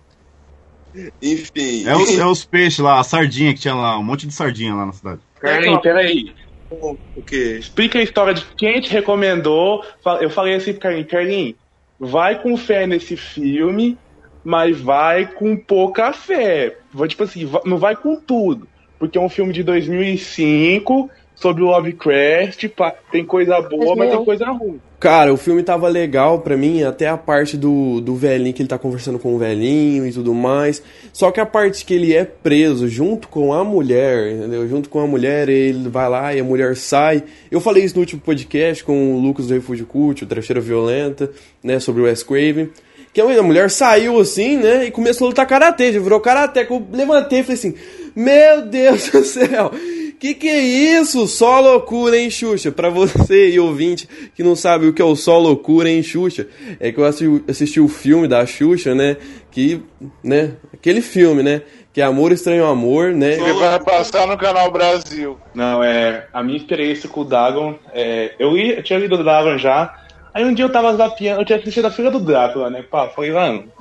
Enfim. É os, é os peixes lá, a sardinha que tinha lá, um monte de sardinha lá na cidade. Carlinhos, peraí. O quê? Explica a história de quem te recomendou. Eu falei assim pro Carlinhos, Carlinhos, vai com fé nesse filme, mas vai com pouca fé. Vai, tipo assim, não vai com tudo. Porque é um filme de 2005 sobre o Lovecraft. pá, Tem coisa boa, mas tem coisa ruim. Cara, o filme tava legal pra mim, até a parte do, do velhinho, que ele tá conversando com o velhinho e tudo mais. Só que a parte que ele é preso junto com a mulher, entendeu? Junto com a mulher, ele vai lá e a mulher sai. Eu falei isso no último podcast com o Lucas do Refúgio Cult, o Trecheira Violenta, né? Sobre o Wes Craven. Que a mulher saiu assim, né? E começou a lutar karatê, já virou karatê. Eu levantei e falei assim: Meu Deus do céu! Que que é isso? Só loucura, hein, Xuxa? Pra você e ouvinte que não sabe o que é o só loucura, hein, Xuxa? É que eu assisti, assisti o filme da Xuxa, né? Que, né? Aquele filme, né? Que é Amor Estranho Amor, né? Ele vai passar no Canal Brasil. Não, é. A minha experiência com o Dagon. É, eu, li, eu tinha lido o Dagon já. Aí um dia eu tava zapeando, eu tinha assistido a Filha do Drácula, né? Pá, falei, mano,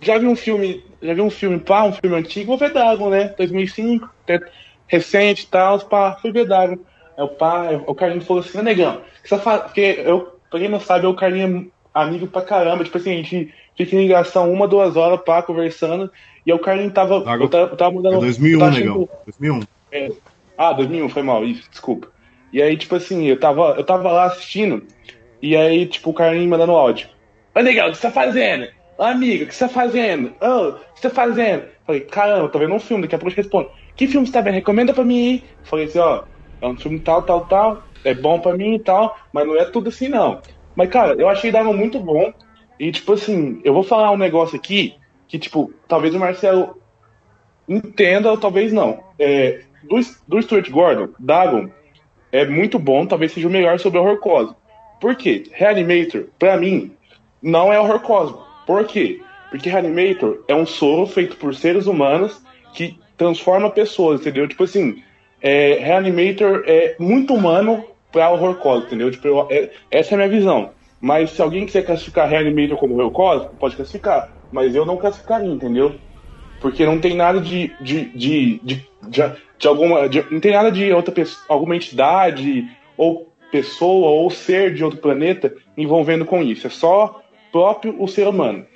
já vi um filme, já vi um filme, pá, um filme antigo, vou ver Dagon, né? 2005, até recente e tal, pá, fui ver Dagon. Aí o pá, o Carlinhos falou assim, "Ô, negão, que você faz? Porque eu, pra quem não sabe, o Carlinhos é amigo pra caramba, tipo assim, a gente fica em ligação uma, duas horas, pá, conversando, e o Carlinhos tava, eu tava, eu tava mudando... É 2001, eu tava negão. achando- 2001. é. Ah, 2001, foi mal, isso, desculpa. E aí, tipo assim, eu tava, eu tava lá assistindo, e aí, tipo, o Carlinhos mandando áudio. Ô, negão, o que você tá fazendo? Ô, amiga, o que você tá fazendo? Ô, o que você tá fazendo? Falei, caramba, tô vendo um filme, daqui a pouco eu te respondo. Que filme você tá vendo? Recomenda pra mim ir. Falei assim, ó, é um filme tal, tal, tal, é bom pra mim e tal, mas não é tudo assim, não. Mas, cara, eu achei Dagon muito bom, e, tipo assim, eu vou falar um negócio aqui, que, tipo, talvez o Marcelo entenda ou talvez não. É, do, do Stuart Gordon, Dagon é muito bom, talvez seja o melhor sobre horror cósmico. Por quê? Reanimator, pra mim, não é horror cósmico. Por quê? Porque Reanimator é um soro feito por seres humanos que transforma pessoas, entendeu? Tipo assim, é, Reanimator é muito humano pra horror cósmico, entendeu? Tipo, eu- é- essa é a minha visão. Mas se alguém quiser classificar Reanimator como horror cósmico, pode classificar. Mas eu não classificaria, entendeu? Porque não tem nada de. de, de, de, de, de alguma. de- não tem nada de outra pessoa, alguma entidade, ou pessoa, ou ser de outro planeta envolvendo com isso. É só próprio o ser humano.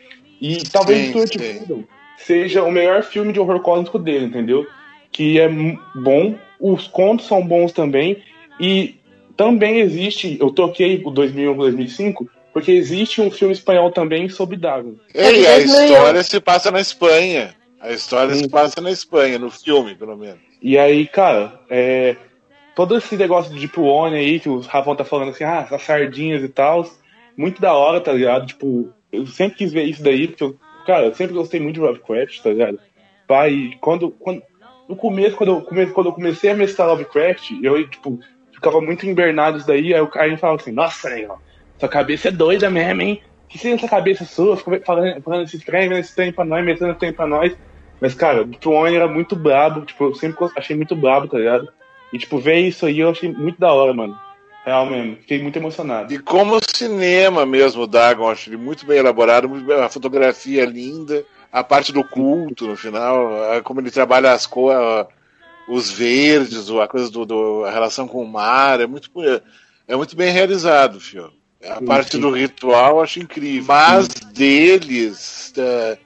E talvez Sim, sim. Seja o melhor filme de horror cósmico dele, entendeu? Que é bom, os contos são bons também, e também existe, eu toquei o 2001 2005, porque existe um filme espanhol também sobre Dagon. Ei, a história se passa na Espanha. A história se passa na Espanha, no filme, pelo menos. E aí, cara, é, todo esse negócio de Deep One aí, que o Rafão tá falando assim, ah, as sardinhas e tal, muito da hora, tá ligado? Tipo, eu sempre quis ver isso daí, porque eu, cara, eu sempre gostei muito de Lovecraft, tá ligado? Pai, quando, quando, no começo, quando eu, come, quando eu comecei a mestrar Lovecraft, eu, tipo, ficava muito embernado isso daí, aí o cara falava assim, nossa, negão, sua cabeça é doida mesmo, hein? Que seria essa cabeça sua? Fica falando, falando esse trem, esse trem pra nós, metendo esse trem pra nós. Mas, cara, o One era muito brabo, tipo, eu sempre achei muito brabo, tá ligado? E, tipo, ver isso aí eu achei muito da hora, mano. Real mesmo. Fiquei muito emocionado. E como cinema mesmo, o Dagon, acho ele muito bem elaborado, muito bem- a fotografia é linda, a parte do culto no final, a- como ele trabalha as cores, os verdes, o- a coisa do, do- a relação com o mar, é muito, é muito bem realizado, filho. A Sim, parte sim. do ritual eu acho incrível. Mas deles, da-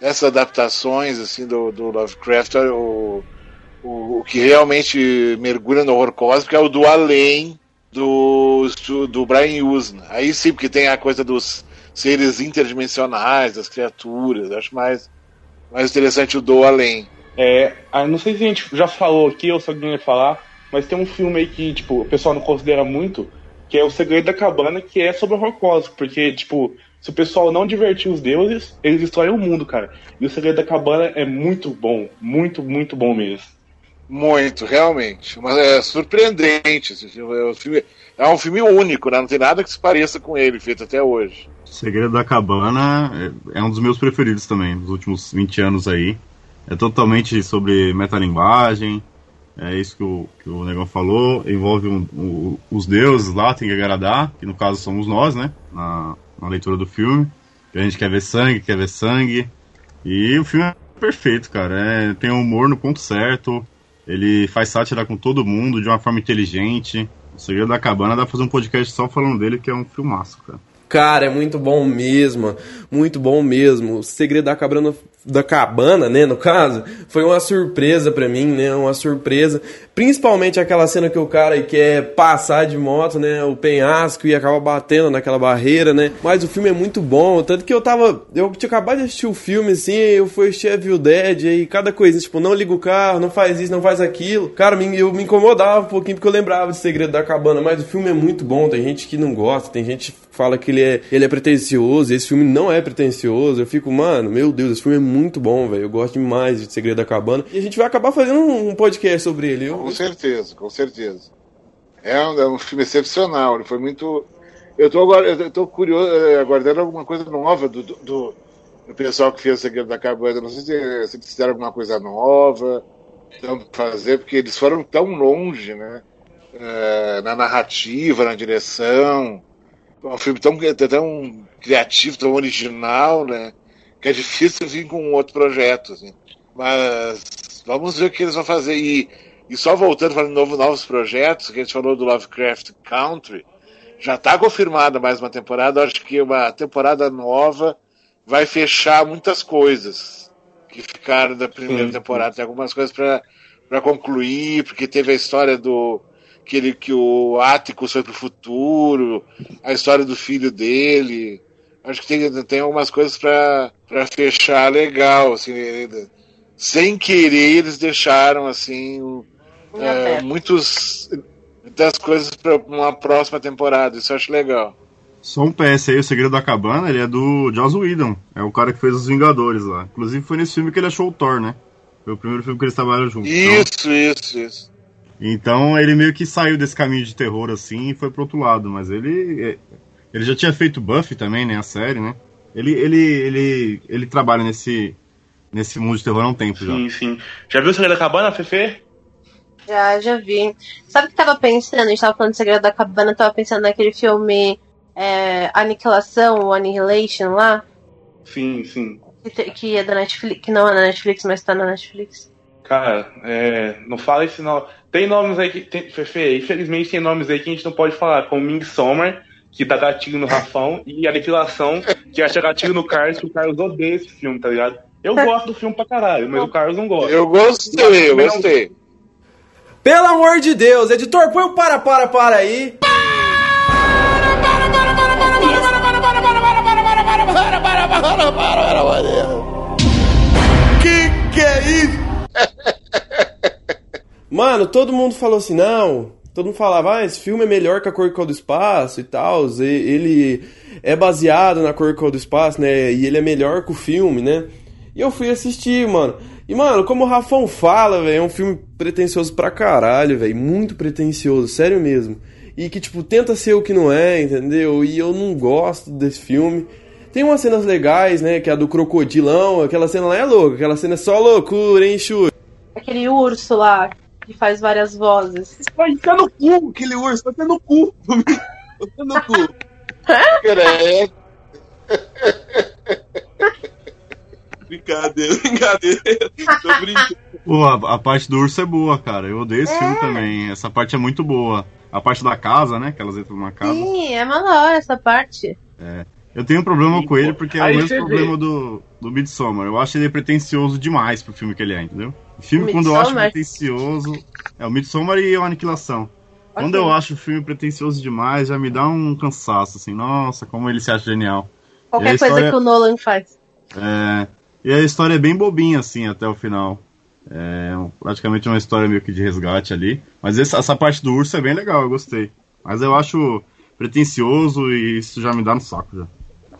essas adaptações assim do, do Lovecraft, o, o, o que realmente mergulha no horror cósmico é o do além do, do Brian Usna. Aí sim, porque tem a coisa dos seres interdimensionais, das criaturas. Acho mais, mais interessante o do além. É, ah, não sei se a gente já falou aqui ou se alguém vai falar, mas tem um filme aí que, tipo, o pessoal não considera muito, que é O Segredo da Cabana, que é sobre horror cósmico, porque, tipo, se o pessoal não divertir os deuses, eles destroem o mundo, cara. E O Segredo da Cabana é muito bom, muito, muito bom mesmo. Muito, realmente. Mas é surpreendente. esse filme. É um filme, é um filme único, né? Não tem nada que se pareça com ele, feito até hoje. Segredo da Cabana é, é um dos meus preferidos também, dos últimos 20 anos aí. É totalmente sobre metalinguagem, é isso que o, que o Negão falou, envolve um, o- os deuses lá, tem que agradar, que no caso somos nós, né, na, na leitura do filme, que a gente quer ver sangue, quer ver sangue, e o filme é perfeito, cara, é, tem humor no ponto certo, ele faz sátira com todo mundo de uma forma inteligente, o Segredo da Cabana dá pra fazer um podcast só falando dele, que é um filmaço, cara. Cara, é muito bom mesmo, muito bom mesmo. O segredo da cabana, da cabana, né, no caso, foi uma surpresa pra mim, né, uma surpresa. Principalmente aquela cena que o cara quer passar de moto, né, o penhasco e acaba batendo naquela barreira, né. Mas o filme é muito bom, tanto que eu tava, eu tinha acabado de assistir o filme, assim, eu fui assistir Evil Dead, e cada coisinha, tipo, não liga o carro, não faz isso, não faz aquilo. Cara, eu me incomodava um pouquinho porque eu lembrava de Segredo da Cabana, mas o filme é muito bom, tem gente que não gosta, tem gente fala que ele é, ele é pretencioso, esse filme não é pretencioso. Eu fico, mano, meu Deus, esse filme é muito bom, velho. Eu gosto demais de Segredo da Cabana. E a gente vai acabar fazendo um, podcast sobre ele. Eu, Com certeza, com certeza. É um, é um filme excepcional. Ele foi muito. Eu tô agora, eu tô curioso, eh, aguardando alguma coisa nova do, do, do- pessoal que fez o Segredo da Cabana. Não sei se, se eles fizeram alguma coisa nova, então fazer, porque eles foram tão longe, né? Eh, na narrativa, na direção. É um filme tão, tão criativo, tão original, né? Que é difícil vir com um outro projeto, assim. Mas vamos ver o que eles vão fazer. E, e só voltando, falando de novo, novos projetos, que a gente falou do Lovecraft Country, já está confirmada mais uma temporada. Acho que uma temporada nova vai fechar muitas coisas que ficaram da primeira temporada. Tem algumas coisas para concluir, porque teve a história do que, ele, que o Atticus foi pro futuro, a história do filho dele. Acho que tem, tem algumas coisas para fechar legal, assim, ainda. sem querer eles deixaram assim o- é, muitos muitas coisas para uma próxima temporada. Isso eu acho legal. Só um PS aí, o Segredo da Cabana, ele é do Joss Whedon. É o cara que fez os Vingadores lá. Inclusive foi nesse filme que ele achou o Thor, né? Foi o primeiro filme que eles trabalharam juntos. Isso, isso, isso. Então ele meio que saiu desse caminho de terror assim e foi pro outro lado. Mas ele. Ele já tinha feito Buffy também, né? A série, né? Ele, ele, ele, ele trabalha nesse, nesse mundo de terror há um tempo já. Sim, sim. Já viu o Segredo da Cabana, Fefe? Já, já vi. Sabe o que tava pensando? A gente tava falando de Segredo da Cabana, eu tava pensando naquele filme é, Aniquilação, ou Annihilation lá, Sim, sim. que, que é da Netflix, que não é da Netflix, mas tá na Netflix. Cara, é, não fala esse nome. Tem nomes aí que. Tem, Fefe, infelizmente tem nomes aí que a gente não pode falar, como Midsommar, que dá gatilho no Rafão, e Aniquilação, que acha gatilho no Carlos, que o Carlos odeia esse filme, tá ligado? Eu gosto do filme pra caralho, mas o Carlos não gosta. Eu gostei, eu gostei. Pelo amor de Deus, editor, põe o para, para, para aí. Que que é isso? Mano, todo mundo falou assim, não. Todo mundo falava, ah, esse filme é melhor que a Cor do Espaço e tal. Ele é baseado na Cor do Espaço, né? E ele é melhor que o filme, né? E eu fui assistir, mano. E, mano, como o Rafão fala, velho, é um filme pretencioso pra caralho, velho. Muito pretencioso, sério mesmo. E que, tipo, tenta ser o que não é, entendeu? E eu não gosto desse filme. Tem umas cenas legais, né? Que é a do crocodilão. Aquela cena lá é louca. Aquela cena é só loucura, hein, Chu? Aquele urso lá, que faz várias vozes. Vai ficar no cu, aquele urso, vai ficar no cu. Vai ficar no cu. é. Brincadeira, brincadeira. Tô brincando. Pô, a, a parte do urso é boa, cara. Eu odeio esse filme também. Essa parte é muito boa. A parte da casa, né? Que elas entram numa casa. Sim, é uma hora essa parte. É. Eu tenho um problema com ele porque é o mesmo você vê. problema do, do Midsommar. Eu acho ele pretencioso demais pro filme que ele é, entendeu? O filme, quando eu acho Midsommar? pretencioso. É o Midsommar e o Aniquilação. Quando Ok. eu acho o filme pretencioso demais, já me dá um cansaço, assim. Nossa, como ele se acha genial. A Qualquer coisa história- que o Nolan faz. É, e a história é bem bobinha, assim, até o final. É praticamente uma história meio que de resgate ali. Mas essa, essa parte do urso é bem legal, eu gostei. Mas eu acho pretencioso e isso já me dá no saco já.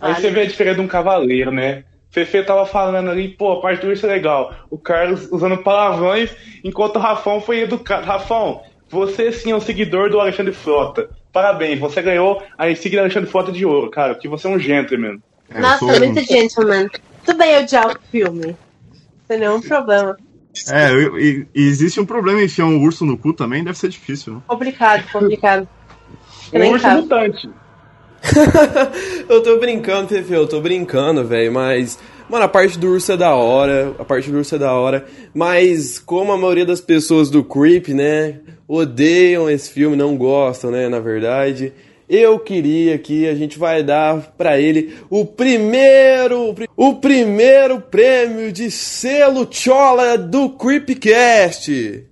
Aí você vê a diferença de um cavaleiro, né? Fefe tava falando ali, pô, a parte do urso é legal. O Carlos usando palavrões, enquanto o Rafão foi educado. Rafão, você sim é um seguidor do Alexandre Frota. Parabéns, você ganhou a insígnia do Alexandre Frota de ouro, cara, porque você é um gentleman. Nossa, muito gentleman. Tudo bem odiar o filme. Sem nenhum problema. É, e, e existe um problema em enfiar um urso no cu também, deve ser difícil, né? Complicado, complicado. Um urso mutante. eu tô brincando, Fefe, eu tô brincando, velho, mas. Mano, a parte do urso é da hora, a parte do urso é da hora, mas como a maioria das pessoas do Creep, né, odeiam esse filme, não gostam, né, na verdade, eu queria que a gente vai dar pra ele o primeiro, o primeiro prêmio de selo Chola do Creepcast.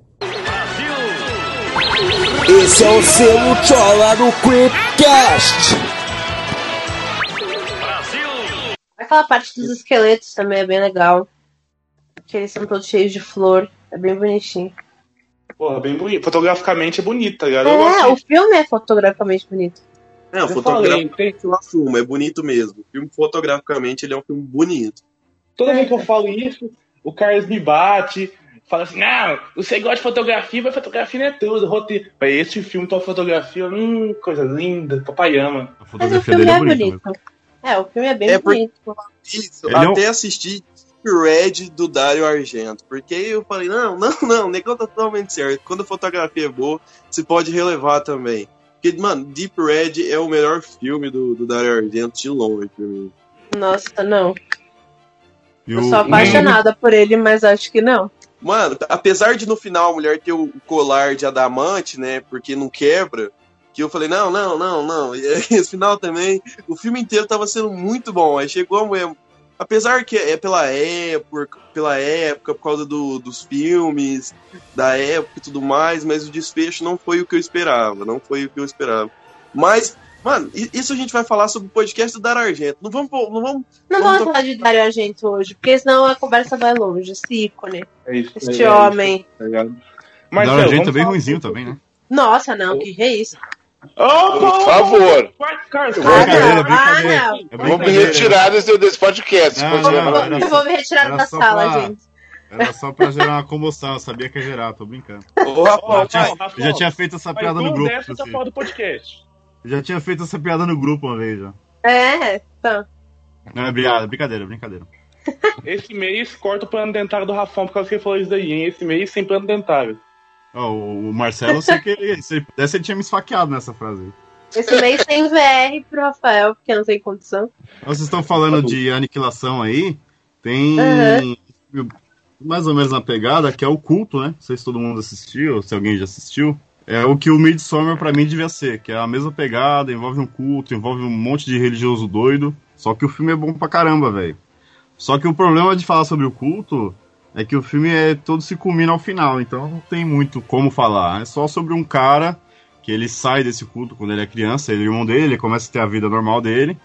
Esse é o selo Chola do Creepcast. Aquela parte dos esqueletos também é bem legal. Que eles são todos cheios de flor. É bem bonitinho. Porra, bem bonito. Fotograficamente é bonito, tá ligado? É, o filme é fotograficamente bonito. Não, Eu fotograficamente eu assumo, é bonito mesmo. O filme fotograficamente ele é um filme bonito. Toda vez que eu falo isso, o Carlos me bate, fala assim: não, você gosta de fotografia, mas fotografia não é tudo, roteiro. Mas esse filme tem uma fotografia, hum, coisa linda, papai ama. A Mas o filme é bonito. É, o filme é bem É porque- bonito. Isso, Ele até assisti Red do Dario Argento. Porque aí eu falei, não, não, não, o negócio tá totalmente certo. Quando a fotografia é boa, você pode relevar também. Porque, mano, Deep Red é o melhor filme do, do Dario Argento de longe pra mim. Nossa, não. Eu o- sou apaixonada por ele, mas acho que não. Mano, apesar de no final a mulher ter o colar de adamante, né? Porque não quebra. Que eu falei, não, não, não, não. E esse final também, o filme inteiro tava sendo muito bom. Aí chegou a mulher. Apesar que é pela época, pela época, por causa do- dos filmes, da época e tudo mais, mas o desfecho não foi o que eu esperava. Não foi o que eu esperava. Mas, mano, isso a gente vai falar sobre o podcast do Dar Argento. Não vamos. Não vamos Não vamos falar de Dario Argento hoje, porque senão a conversa vai longe. Esse ícone. É isso. Este é, homem. Tá ligado? Dario Marcelo, Argento é bem ruimzinho também, né? Nossa, não, que é isso? Opa, Por favor. Ah, não, ah, não. É Vou me retirar desse, desse podcast. Não, não, era isso. Eu vou me retirar da sala, pra- gente. Era só pra gerar uma comoção, eu sabia que ia gerar, tô brincando. Ô, Rafael, já tinha, Rafael, eu já tinha feito essa piada no duas grupo. tá assim. fora do podcast. Já tinha feito essa piada no grupo uma vez já. É, tá. Não, é brincadeira, brincadeira, brincadeira. Esse mês corta o plano dentário do Rafão por causa que ele falou isso daí, hein? Esse mês sem plano dentário. Ó, o Marcelo, eu sei que ele, se ele pudesse, ele tinha me esfaqueado nessa frase aí. Esse mês tem VR pro Rafael, porque não tem condição. Vocês estão falando de aniquilação aí, tem Aham. mais ou menos uma pegada que é o culto, né? Não sei se todo mundo assistiu, ou se alguém já assistiu. É o que o Midsommar pra mim devia ser, que é a mesma pegada, envolve um culto, envolve um monte de religioso doido. Só que o filme é bom pra caramba, velho. Só que o problema de falar sobre o culto é que o filme é todo se culmina ao final, então não tem muito como falar. É só sobre um cara que ele sai desse culto quando ele é criança, ele é irmão dele, ele começa a ter a vida normal dele.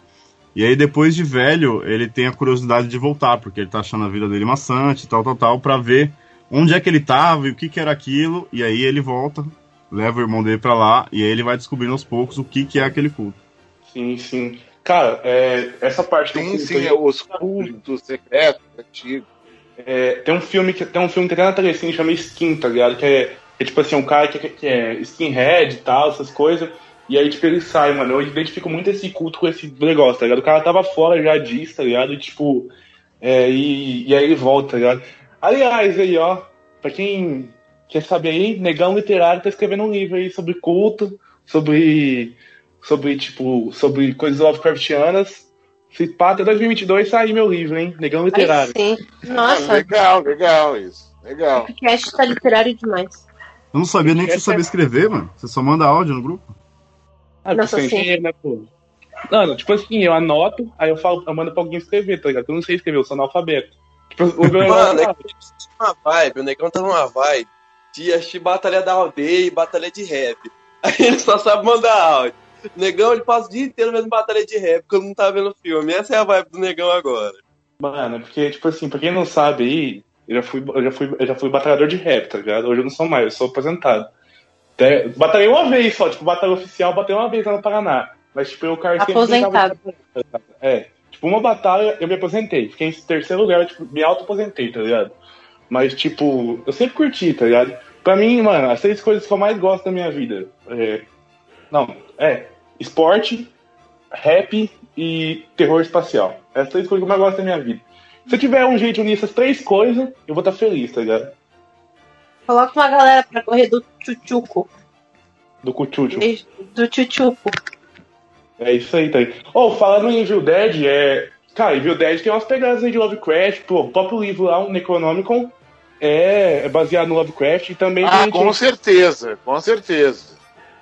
E aí depois de velho, ele tem a curiosidade de voltar, porque ele tá achando a vida dele maçante, tal, tal, tal, pra ver onde é que ele tava e o que que era aquilo, e aí ele volta, leva o irmão dele pra lá, e aí ele vai descobrindo aos poucos o que que é aquele culto. Sim, sim. Cara, é, essa parte do Sim, culto sim, é os cultos secretos, antigos. É, tem um filme que tem um filme que na telecine chama Skin, tá ligado? Que é, é tipo assim, um cara que, que é skinhead e tal, essas coisas. E aí, tipo, ele sai, mano. Eu identifico muito esse culto com esse negócio, tá ligado? O cara tava fora já disso, tá ligado? E, tipo, é, e, e aí ele volta, tá ligado? Aliás, aí, ó, pra quem quer saber aí, Negão Literário tá escrevendo um livro aí sobre culto, sobre, sobre tipo, sobre coisas Lovecraftianas. Se pá, até 2022 sair meu livro, hein? Negão Literário. Aí sim. Nossa, Ah, legal, legal isso. Legal. o podcast tá literário demais. Eu não sabia nem que você sabia escrever, mano. Você só manda áudio no grupo. Ah, Nossa, sim. é né, pô? Não, não, tipo assim, eu anoto, aí eu falo, eu mando pra alguém escrever, tá ligado? Eu não sei escrever, eu sou analfabeto. Tipo, o meu Mano, é que tá numa vibe, o negão tá numa vibe de assistir batalha da aldeia e batalha de rap. Aí ele só sabe mandar áudio. O negão, ele passa o dia inteiro vendo batalha de rap quando não tá vendo filme. Essa é a vibe do negão agora. Mano, é porque, tipo assim, pra quem não sabe aí, eu já fui, eu já fui, eu já fui batalhador de rap, tá ligado? Hoje eu não sou mais, eu sou aposentado. Até, batalhei uma vez só, tipo, batalha oficial, batalhei uma vez lá no Paraná. Mas, tipo, eu, cara, Aposentado. É. Tipo, uma batalha eu me aposentei. Fiquei em terceiro lugar, tipo, me auto-aposentei, tá ligado? Mas, tipo, eu sempre curti, tá ligado? Pra mim, mano, as três coisas que eu mais gosto da minha vida. É... Não, é esporte, rap e terror espacial. Essas três coisas que eu mais gosto da minha vida. Se eu tiver um jeito de unir essas três coisas, eu vou estar feliz, tá ligado? Coloca uma galera pra correr do tchutchuco. Do cuchucho. Do tchutchuco. É isso aí, tá aí. Oh, falando em Evil Dead, é. Cara, Evil Dead tem umas pegadas aí de Lovecraft, pô, o próprio livro lá, o Necronomicon, é, é baseado no Lovecraft e também Ah, tem. com certeza, com certeza.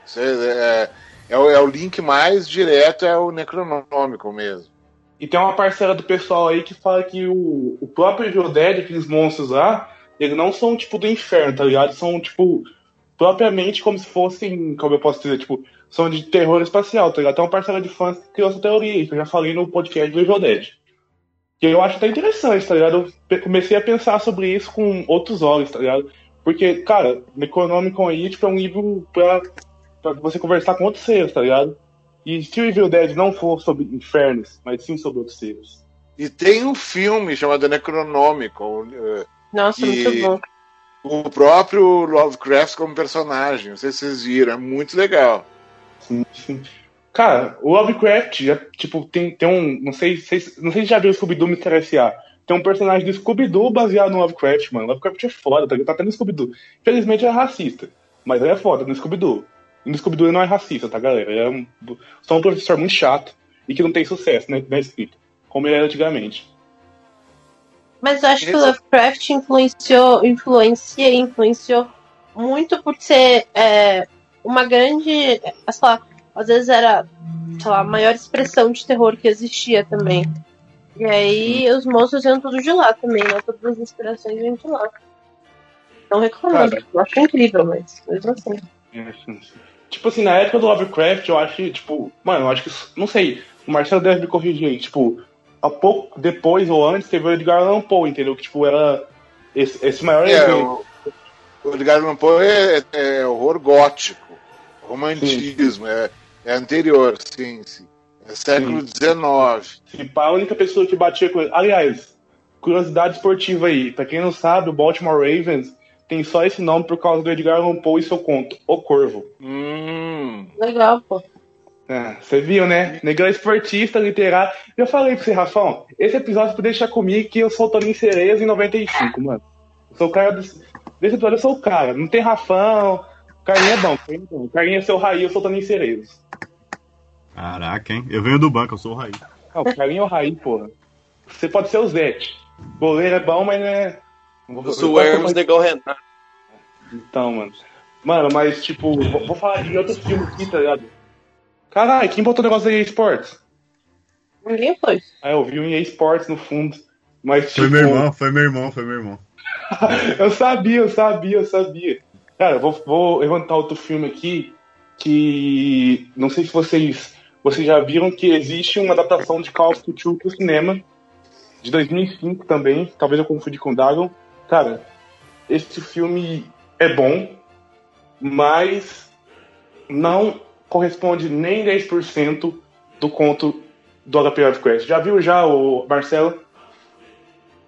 Isso é, é, o, é o link mais direto, é o Necronômico mesmo. E tem uma parcela do pessoal aí que fala que o, o próprio Dead, aqueles monstros lá, eles não são tipo do inferno, tá ligado? São tipo propriamente como se fossem, como eu posso dizer, tipo, são de terror espacial, tá ligado? Tem uma parcela de fãs que criou essa teoria que eu já falei no podcast do Dead. Que eu acho até interessante, tá ligado? Eu comecei a pensar sobre isso com outros olhos, tá ligado? Porque, cara, Necronomicon aí, tipo, é um livro pra, pra você conversar com outros seres, tá ligado? E se o Evil Dead não for sobre infernos, mas sim sobre outros seres. E tem um filme chamado Necronômico. eh, Nossa, e muito bom. O próprio Lovecraft como personagem. Não sei se vocês viram, é muito legal. Sim, sim. Cara, o Lovecraft, já, tipo, tem, tem um. Não sei, se- não sei se já viu o Scooby-Doo Mr. S.A. Tem um personagem do Scooby-Doo baseado no Lovecraft, mano. Lovecraft é foda, tá, ligado? tá até no Scooby-Doo. Infelizmente é racista. Mas ele é foda no Scooby-Doo. No Scooby-Doo não é racista, tá, galera? Ele é um, só um professor muito chato e que não tem sucesso né, na escrita, como ele era antigamente. Mas eu acho que o Lovecraft influenciou, influencia e influenciou muito por ser é, uma grande. é, Sei lá, às vezes era, sei lá, a maior expressão de terror que existia também. E aí os monstros iam tudo de lá também, né? Todas as inspirações iam de lá. Não reclamando, Cara. eu acho incrível, mas mesmo assim. É, sim, sim. Tipo assim, na época do Lovecraft, eu acho que, tipo, mano, eu acho que, não sei, o Marcelo deve me corrigir aí, tipo, há pouco depois ou antes teve o Edgar Allan Poe, entendeu? Que, tipo, era esse, esse maior É, exemplo. o, o Edgar Allan Poe é, é horror gótico, romantismo, é, é anterior, sim, sim. É século XIX. Se pá, a única pessoa que batia com ele. Aliás, curiosidade esportiva aí, pra quem não sabe, o Baltimore Ravens tem só esse nome por causa do Edgar Allan Poe e seu conto, O Corvo. Hum. Legal, pô. É, você viu, né? Negão esportista, literário. Eu falei pra você, Rafão, esse episódio você deixar comigo que eu sou o Toninho Cereza em 95, mano. Eu sou o cara do... Desse episódio eu sou o cara. Não tem Rafão. Carlinho é bom. Carlinho é bom. Carlinho é seu Raí, eu sou o Toninho Cereza. Caraca, hein? Eu venho do banco, eu sou o Raí. Não, o Carlinho é o Raí, porra. Você pode ser o Zete. Goleiro é bom, mas não é. Eu sou o Hermes Negão Renato. Então, mano. Mano, mas tipo, vou, vou falar de outros filmes aqui, tá ligado? Caralho, quem botou o negócio da EA Sports? Ninguém foi. Ah, eu vi um EA Sports no fundo. Mas, Foi tipo, meu irmão, foi meu irmão, foi meu irmão. eu sabia, eu sabia, eu sabia. Cara, eu vou, vou levantar outro filme aqui que não sei se vocês vocês já viram que existe uma adaptação de Call of Duty pro cinema de 2005 também. Talvez eu confundi com Dagon. Cara, esse filme é bom, mas não corresponde nem 10% do conto do HP Lovecraft. Já viu já o Marcelo?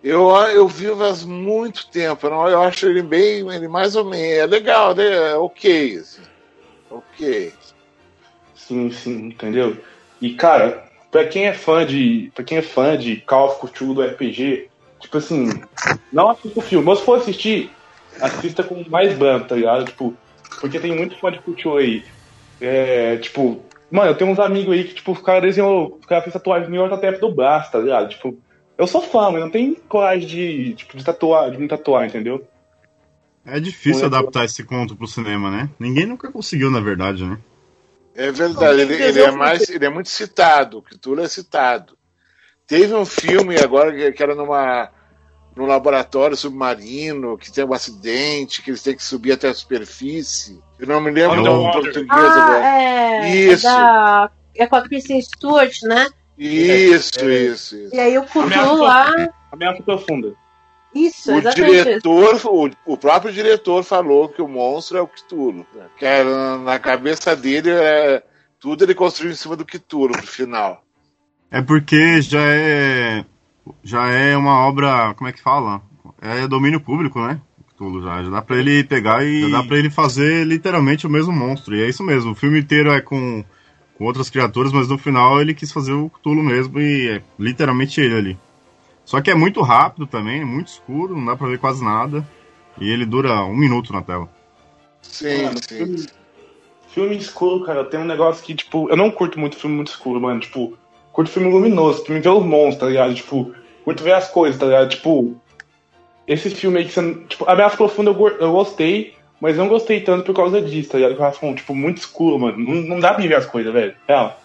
Eu, eu vi faz muito tempo, não, eu acho ele bem, ele mais ou menos, é legal, né? É ok, assim. ok. Sim, sim, entendeu? E cara, pra quem é fã de, para quem é fã de Call of Cthulhu do RPG, tipo assim, não assista o filme. Mas se for assistir, assista com mais banda, tá ligado? Tipo, porque tem muito fã de Cthulhu aí. É, tipo, mano, eu tenho uns amigos aí que, tipo, os caras desenhou, os caras fez tatuagem no York até do braço, tá ligado? Tipo, eu sou fã, mas não tenho coragem de, tipo, de tatuar, de me tatuar, entendeu? É difícil Foi, adaptar esse conto pro cinema, né? Ninguém nunca conseguiu, na verdade, né? É verdade, ele, ele é mais, ele é muito citado, o Cthulhu é citado. Teve um filme agora que era numa num laboratório submarino, que tem um acidente, que eles têm que subir até a superfície. Eu não me lembro o nome em português Ah, agora. é. Isso. É, da, é com a Kristen Stewart, né? Isso, isso, isso. E aí o Cthulhu lá. Ameaça profunda. Isso, O exatamente isso. diretor, o, o próprio diretor falou que o monstro é o Cthulhu. Que era, na cabeça dele, é, tudo ele construiu em cima do Cthulhu pro final. É porque já é. Já é uma obra. Como é que fala? É domínio público, né? Cthulhu já. Já dá pra ele pegar e. Já dá pra ele fazer literalmente o mesmo monstro. E é isso mesmo. O filme inteiro é com, com outras criaturas, mas no final ele quis fazer o Cthulhu mesmo e é literalmente ele ali. Só que é muito rápido também, muito escuro, não dá pra ver quase nada. E ele dura um minuto na tela. Sim, Mano, sim. Filme, filme escuro, cara, tem um negócio que, tipo, eu não curto muito filme muito escuro, mano. Tipo, curto filme luminoso, pra me ver os monstros, tá ligado? Tipo, curto ver as coisas, tá ligado? Tipo, esse filme aí que você. Tipo, Ameaça Profunda eu, eu gostei, mas não gostei tanto por causa disso, tá ligado? Que eu acho, tipo, muito escuro, mano. Não, não dá pra ver as coisas, velho. Real.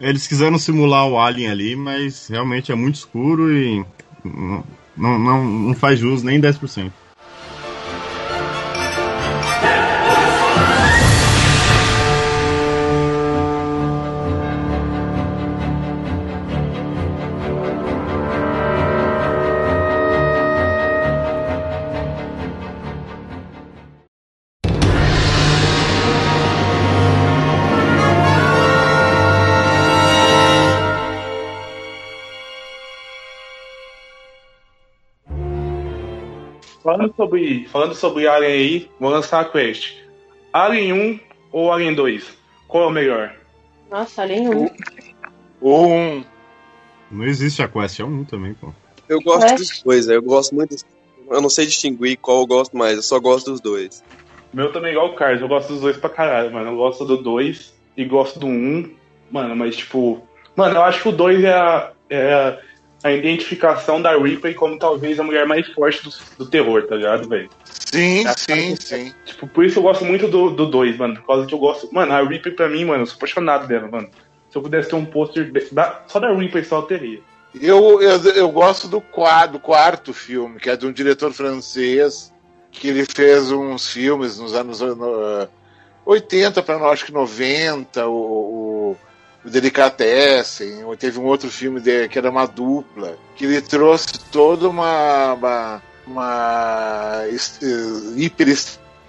Eles quiseram simular o Alien ali, mas realmente é muito escuro e não, não, não faz jus nem 10%. Sobre, falando sobre Alien aí, vou lançar a quest. Alien 1 ou Alien 2? Qual é o melhor? Nossa, além um. Um. Não existe a Quest, é um também, pô. Eu gosto Ué? dos dois, eu gosto muito. dos- Eu não sei distinguir qual eu gosto mais, eu só gosto dos dois. Meu também é igual o Carlos, eu gosto dos dois pra caralho, mano. Eu gosto do 2 e gosto do 1. Um, mano, mas tipo. Mano, eu acho que o 2 é a, é a, a identificação da Ripley como talvez a mulher mais forte do, do terror, tá ligado, velho? Sim, É sim, cara- sim. Tipo, por isso eu gosto muito do 2, do dois, mano. Por causa que eu gosto. Mano, a Ripley pra mim, mano, eu sou apaixonado dela, mano. Se eu pudesse ter um pôster só da Ripley só eu teria. Eu, eu, eu gosto do, qua- do quarto filme, que é de um diretor francês, que ele fez uns filmes nos anos no, 80 para acho que 90, o, o, o Delicatessen, ou teve um outro filme de, que era uma dupla, que ele trouxe toda uma, uma, uma est-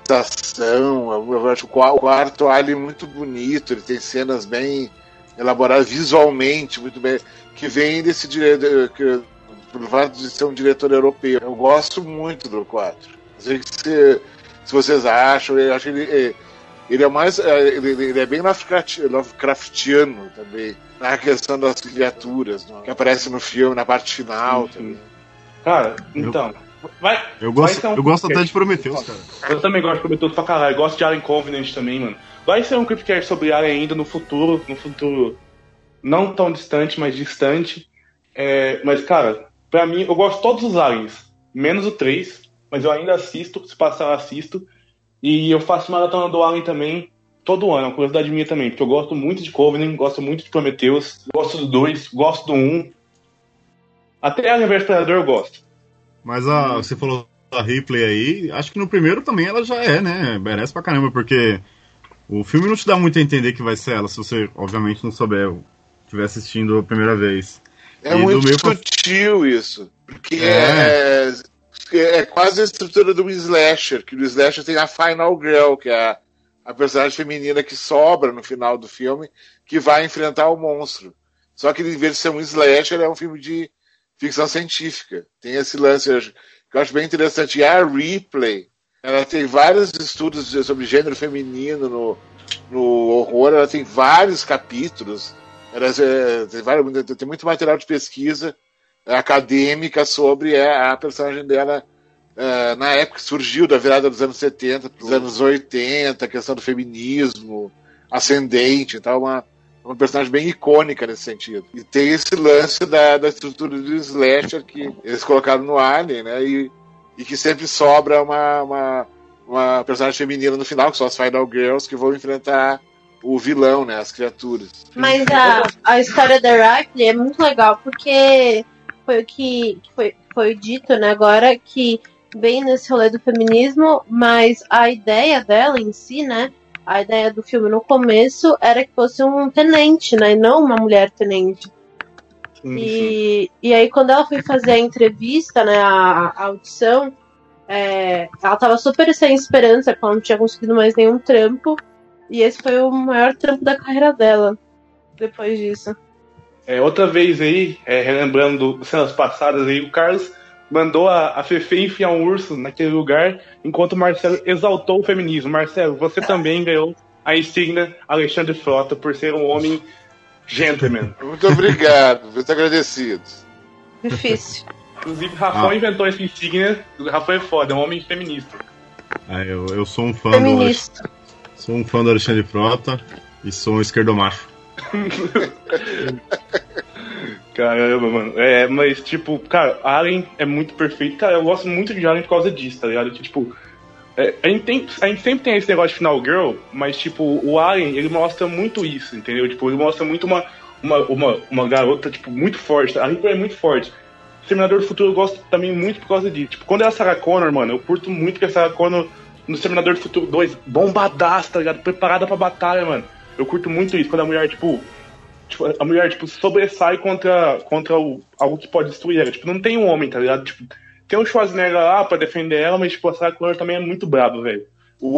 hiperestação, o qua- o quarto ali muito bonito, ele tem cenas bem elaboradas visualmente, muito bem, que vem desse diretor, que, pelo fato de ser um diretor europeu. Eu gosto muito do 4. Não sei se, se vocês acham, eu acho que ele, é- ele é mais. é, Ele, ele é bem Lovecraft- Lovecraftiano também, na questão das criaturas, né, que aparece no filme, na parte final também. Cara, então. Vai, Eu vai gosto, ser um eu gosto até de Prometheus, cara. Eu também gosto de Prometheus pra caralho. Gosto de Alien Covenant também, mano. Vai ser um Creepcast sobre Alien ainda no futuro, no futuro não tão distante, mas distante. É, mas, cara, pra mim, eu gosto de todos os Aliens, menos o 3, mas eu ainda assisto, se passar eu assisto. E eu faço maratona do Alien também todo ano, é uma curiosidade minha também, porque eu gosto muito de Covenant, gosto muito de Prometheus, gosto do 2, gosto do 1. Até Alien vs Predador eu gosto. Mas a, você falou da Ripley aí, acho que no primeiro também ela já é, né? Merece pra caramba, porque o filme não te dá muito a entender que vai ser ela, se você, obviamente, não souber, estiver assistindo a primeira vez. É E muito meio pra- sutil isso. Porque É. é, é quase a estrutura do slasher, que no slasher tem a Final Girl, que é a, a personagem feminina que sobra no final do filme, que vai enfrentar o monstro. Só que em vez de ser um slasher, é um filme de ficção científica. Tem esse lance que eu acho bem interessante. E a Ripley, ela tem vários estudos sobre gênero feminino no, no horror, ela tem vários capítulos. Ela, é, tem, vários, tem muito material de pesquisa é, acadêmica sobre a, personagem dela é, na época que surgiu, da virada dos anos 70 para os anos 80, a questão do feminismo ascendente, então uma, uma personagem bem icônica nesse sentido. E tem esse lance da, da estrutura do slasher que eles colocaram no Alien, né? E, e que sempre sobra uma, uma, uma personagem feminina no final, que são as Final Girls, que vão enfrentar o vilão, né? As criaturas. Mas a, a história da Ripley é muito legal, porque foi o que, que foi, foi dito, né, agora que bem nesse rolê do feminismo, mas a ideia dela em si, né, a ideia do filme no começo era que fosse um tenente, né, e não uma mulher tenente. E, e aí quando ela foi fazer a entrevista, né, a, a audição, é, ela tava super sem esperança, porque ela não tinha conseguido mais nenhum trampo, e esse foi o maior trampo da carreira dela, depois disso. É, outra vez aí, é, relembrando do- cenas passadas aí, o Carlos mandou a, a Fefe enfiar um urso naquele lugar, enquanto o Marcelo exaltou o feminismo. Marcelo, você também ganhou a insígnia Alexandre Frota por ser um homem gentleman. Muito obrigado, muito agradecido. Difícil. Inclusive, Rafão Ah. inventou essa insígnia. O Rafão é foda, é um homem feminista. Ah, eu, eu sou um fã do Feminista. Sou um fã do Alexandre Frota e sou um esquerdomacho. Caramba, mano. É, mas, tipo, cara, Alien é muito perfeito. Cara, eu gosto muito de Alien por causa disso, tá ligado? Tipo, é, a, gente tem, a gente sempre tem esse negócio de Final Girl, mas, tipo, o Alien, ele mostra muito isso, entendeu? Tipo, ele mostra muito uma, uma, uma, uma garota, tipo, muito forte. A Reaper é muito forte. Exterminador do Futuro eu gosto também muito por causa disso. Tipo, quando é a Sarah Connor, mano, eu curto muito que a Sarah Connor no Exterminador do Futuro 2, bombadaça, tá ligado? Preparada pra batalha, mano. Eu curto muito isso, quando a mulher, tipo, tipo, a mulher, tipo, sobressai contra, contra o, algo que pode destruir ela. Tipo, não tem um homem, tá ligado? Tipo, tem um Schwarzenegger lá pra defender ela, mas, tipo, a Sarah Connor também é muito brabo, velho. O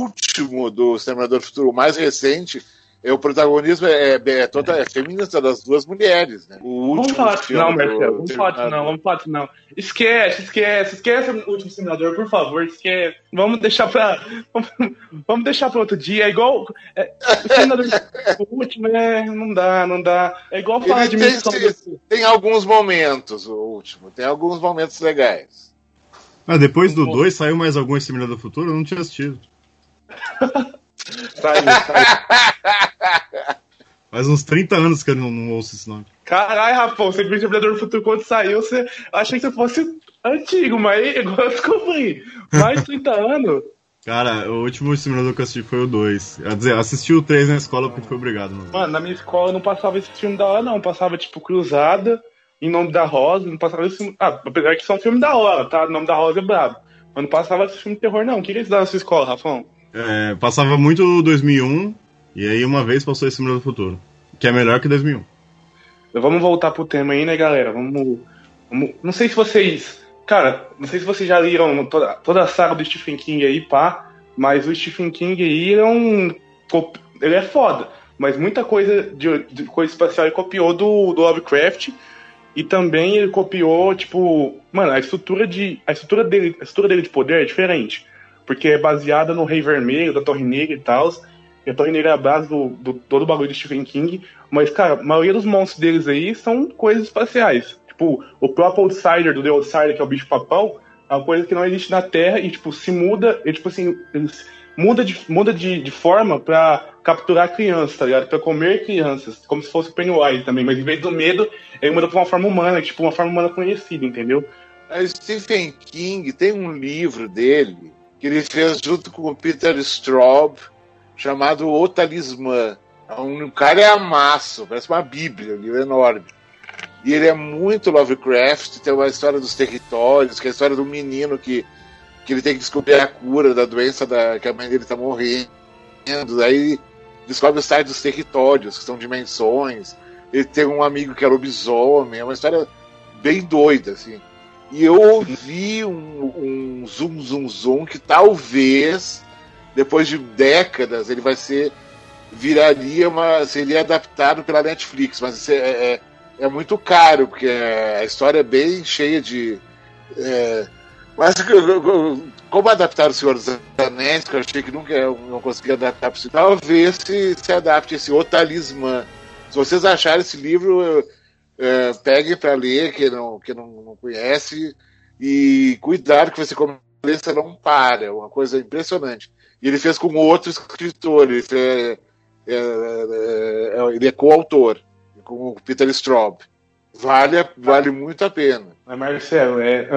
último do Exterminador do Futuro, o mais recente, o protagonismo é, é, é toda é feminista das duas mulheres, né? O Vamos falar disso filme não, Marcelo. Vamos falar disso não, vamos falar disso não. Esquece, esquece, esquece o último simulador, por favor, esquece. Vamos deixar pra. Vamos, deixar pra outro dia. É igual. É, o simulador o último, é. Não dá, não dá. É igual falar Ele de tem, missão. tem, tem alguns momentos, o último, tem alguns momentos legais. Ah, depois do 2 saiu mais algum Exterminador do Futuro? Eu não tinha assistido. Saiu, saiu. Faz uns 30 anos que eu não, não ouço esse nome. Caralho, Rafão, você viu o Exterminador do Futuro quando saiu, você achei que você fosse antigo, mas agora eu descobri. Mais de 30 anos. Cara, o último Exterminador que eu assisti foi o 2. Quer dizer, assisti o 3 na escola porque foi obrigado, mano. Mano, na minha escola não passava esse filme da hora, não. Passava, tipo, Cruzada, Em Nome da Rosa, não passava esse filme. Ah, apesar que são filmes da hora, tá? Em Nome da Rosa é brabo. Mas não passava esse filme de terror, não. O que que eles davam na sua escola, Rafão? É, passava muito 2001 e aí uma vez passou Exterminador do Futuro. Que é melhor que 2001. Vamos voltar pro tema aí, né, galera? Vamos. vamos- Não sei se vocês. Cara, não sei se vocês já leram toda, toda a saga do Stephen King aí, pá. Mas o Stephen King aí é um. Ele é foda. Mas muita coisa de, de coisa espacial ele copiou do, do Lovecraft. E também ele copiou, tipo. Mano, a estrutura de. A estrutura dele, a estrutura dele de poder é diferente. Porque é baseada no Rei Vermelho, da Torre Negra e tal. E Torre Negra é a base do, do todo o bagulho de Stephen King. Mas, cara, a maioria dos monstros deles aí são coisas espaciais. Tipo, o próprio Outsider do The Outsider, que é o bicho papão, é uma coisa que não existe na Terra e, tipo, se muda, e, tipo assim, muda de, muda de, de forma pra capturar crianças, tá ligado? Pra comer crianças, como se fosse o Pennywise também, mas em vez do medo, ele muda pra uma forma humana, tipo, uma forma humana conhecida, entendeu? A Stephen King tem um livro dele que ele fez junto com o Peter Straub chamado O Talismã. Um, o cara é amasso, parece uma bíblia, um livro enorme. E ele é muito Lovecraft, tem uma história dos territórios, que é a história do menino que, que ele tem que descobrir a cura da doença da, que a mãe dele tá morrendo. Aí descobre o site dos territórios, que são dimensões. Ele tem um amigo que é lobisomem, é uma história bem doida, assim. E eu ouvi um, um zoom, zoom, zoom que talvez, depois de décadas, ele vai ser. viraria uma. seria adaptado pela Netflix, mas é, é, é muito caro, porque a história é bem cheia de. é, mas como adaptar o Senhor dos Anéis, que eu achei que nunca não conseguia adaptar para talvez se, se adapte esse O Talismã. Se vocês acharem esse livro, é, peguem para ler, que não, que não, não conhece, e cuidado que você começa não para, é uma coisa impressionante. E ele fez com outro escritor, ele, fez, é, é, é, é coautor, com o Peter Straub. Vale, vale muito a pena. Mas, Marcelo, é,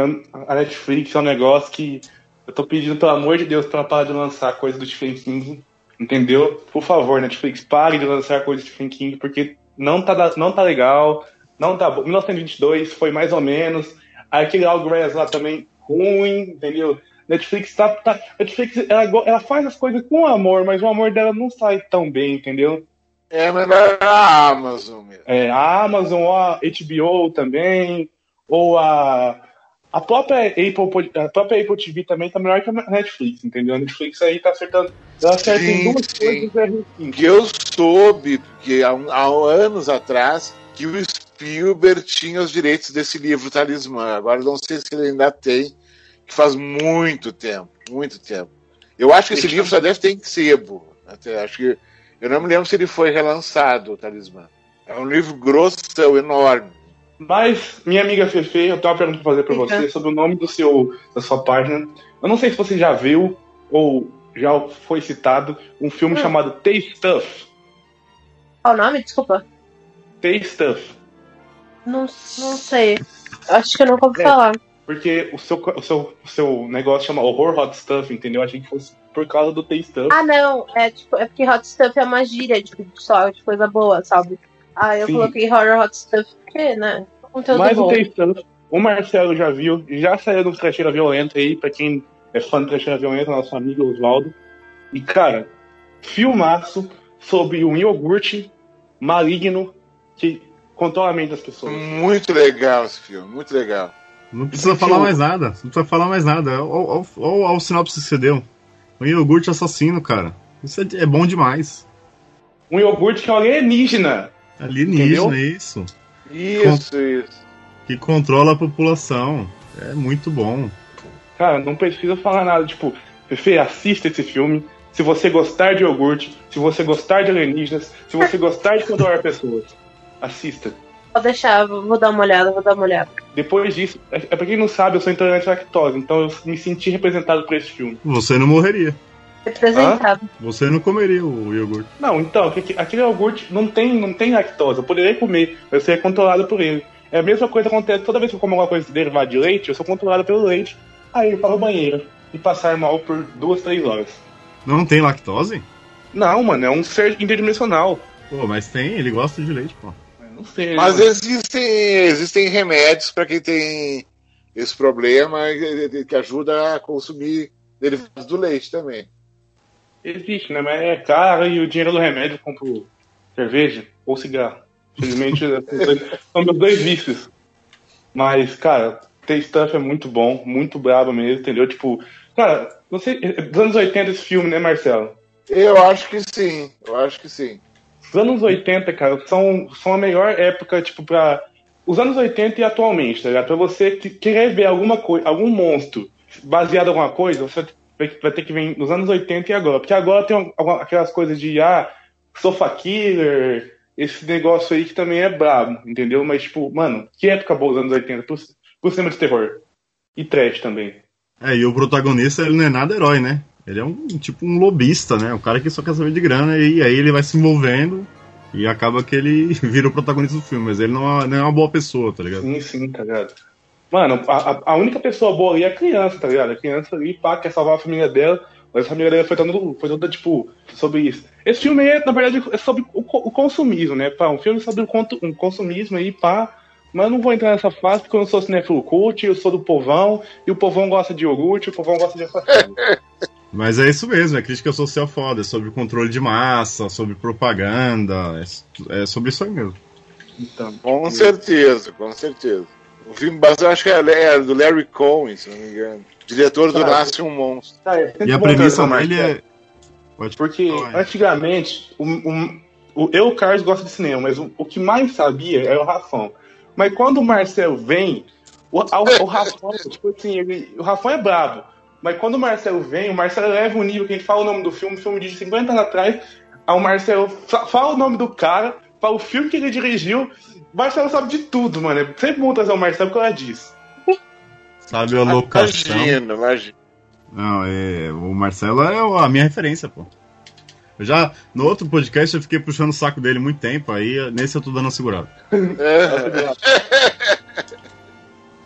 a Netflix é um negócio que eu tô pedindo, pelo amor de Deus, pra parar de lançar coisa do Stephen King, entendeu? Por favor, Netflix, pare de lançar coisa do Stephen King, porque não tá, não tá legal, não tá bom. 1922 foi mais ou menos, aquele Algrass lá também, ruim, entendeu? Netflix tá. tá Netflix, ela, ela faz as coisas com amor, mas o amor dela não sai tão bem, entendeu? É melhor a Amazon mesmo. É, a Amazon ou a HBO também, ou a. A própria, Apple, a própria Apple TV também tá melhor que a Netflix, entendeu? A Netflix aí tá acertando. Ela acerta em Sim, duas sim. coisas é. Que eu soube que há, há anos atrás que o Spielberg tinha os direitos desse livro Talismã. Agora não sei se ele ainda tem, que faz muito tempo, muito tempo. Eu acho que esse livro só deve ter em sebo. Até acho que eu não me lembro se ele foi relançado, o Talismã. É um livro grossão, enorme. Mas, minha amiga Fefe, eu tenho uma pergunta pra fazer pra você sobre o nome do seu, da sua página. Eu não sei se você já viu ou já foi citado um filme Hum. chamado Taste Stuff. Qual o nome? Desculpa. Taste Stuff. Não, não sei. Acho que eu nunca ouvi É. falar. Porque o seu, o, seu, o seu negócio chama Horror Hot Stuff, entendeu? Achei que fosse por causa do Taste Stuff. Ah, não. É, tipo, é porque hot stuff é uma gíria, tipo, só de coisa boa, sabe? Ah, eu Sim. coloquei horror hot stuff porque, né? Conteúdo Mas bom. o Taste Stuff, o Marcelo já viu, já saiu do Trecheira Violenta aí, pra quem é fã do Trecheira Violenta, nosso amigo Oswaldo. E, cara, filmaço sobre um iogurte maligno que controla a mente das pessoas. Muito legal esse filme, muito legal. Não precisa falar mais nada. Não precisa falar mais nada. Olha o sinopse que você deu. Um iogurte assassino, cara. Isso é, é bom demais. Um iogurte que é um alienígena. Alienígena, Entendeu? é isso. Isso, isso. Que controla a população. É muito bom. Cara, não precisa falar nada. Tipo, Fefe, assista esse filme. Se você gostar de iogurte, se você gostar de alienígenas, se você gostar de controlar pessoas, assista. Vou deixar, vou dar uma olhada, vou dar uma olhada. Depois disso, é, é pra quem não sabe, eu sou intolerante à lactose, então eu me senti representado por esse filme. Você não morreria. Representado. Você não comeria o iogurte. Não, então, aquele aquele iogurte não tem, não tem lactose. Eu poderia comer, eu seria controlado por ele. É a mesma coisa que acontece toda vez que eu como alguma coisa derivada de leite, eu sou controlado pelo leite. Aí eu para o banheiro e passar mal por duas, três horas. Não tem lactose? Não, mano, é um ser interdimensional. Pô, mas tem, ele gosta de leite, pô. Não sei. Mas mano. existem, existem remédios para quem tem esse problema que ajuda a consumir derivados do leite também. Existe, né? Mas é caro e o dinheiro do remédio eu compro cerveja ou cigarro. Infelizmente, são meus dois vícios. Mas, cara, Taste Stuff é muito bom, muito brabo mesmo, entendeu? Tipo, cara, não sei, dos anos 80 esse filme, né, Marcelo? Eu acho que sim, eu acho que sim. Os anos 80, cara, são, são a melhor época, tipo, pra. Os anos 80 e atualmente, tá ligado? Pra você que- querer ver alguma coisa, algum monstro baseado em alguma coisa, você vai ter que vir nos anos 80 e agora. Porque agora tem aquelas coisas de, ah, Sofa Killer, esse negócio aí que também é brabo, entendeu? Mas, tipo, mano, que época boa os anos 80 pro, pro cinema de terror. E trash também. É, e o protagonista, ele não é nada herói, né? Ele é um tipo um lobista, né? Um cara que só quer saber de grana e aí ele vai se envolvendo e acaba que ele vira o protagonista do filme, mas ele não é, não é uma boa pessoa, tá ligado? Sim, sim, tá ligado? Mano, a, a- única pessoa boa ali é a criança, tá ligado? A criança ali, pá, quer salvar a família dela, mas a família dela foi toda, foi toda tipo, sobre isso. Esse filme aí, é, na verdade, é sobre o, o consumismo, né? Pá, um filme sobre o um consumismo aí, pá. Mas eu não vou entrar nessa fase porque eu não sou cinéfilo cult, eu sou do povão, e o povão gosta de iogurte, o povão gosta de. Mas é isso mesmo, é crítica social foda, é sobre controle de massa, sobre propaganda, é, é sobre isso aí mesmo. Então, Com certeza, com certeza. O filme bastante, acho que é, é do Larry Cohen, se não me engano. Diretor do Cara, Nasce um Monstro. E a premissa dele é. Pode Porque antigamente, o, o- o- eu e o Carlos gosta de cinema, mas o, o que mais sabia era o Rafão. Mas quando o Marcelo vem, o, a- o Rafão, tipo assim, ele- o Rafão é brabo. Mas quando o Marcelo vem, o Marcelo leva um nível que ele fala o nome do filme, o filme de 50 anos atrás, aí o Marcelo fa- fala o nome do cara, fala o filme que ele dirigiu. O Marcelo sabe de tudo, mano. É sempre bom trazer o Marcelo por causa disso. Sabe a locação. Imagina, imagina. Não, é, o Marcelo é a minha referência, pô. Eu já, no outro podcast, eu fiquei puxando o saco dele muito tempo, aí nesse eu tô dando uma segurada.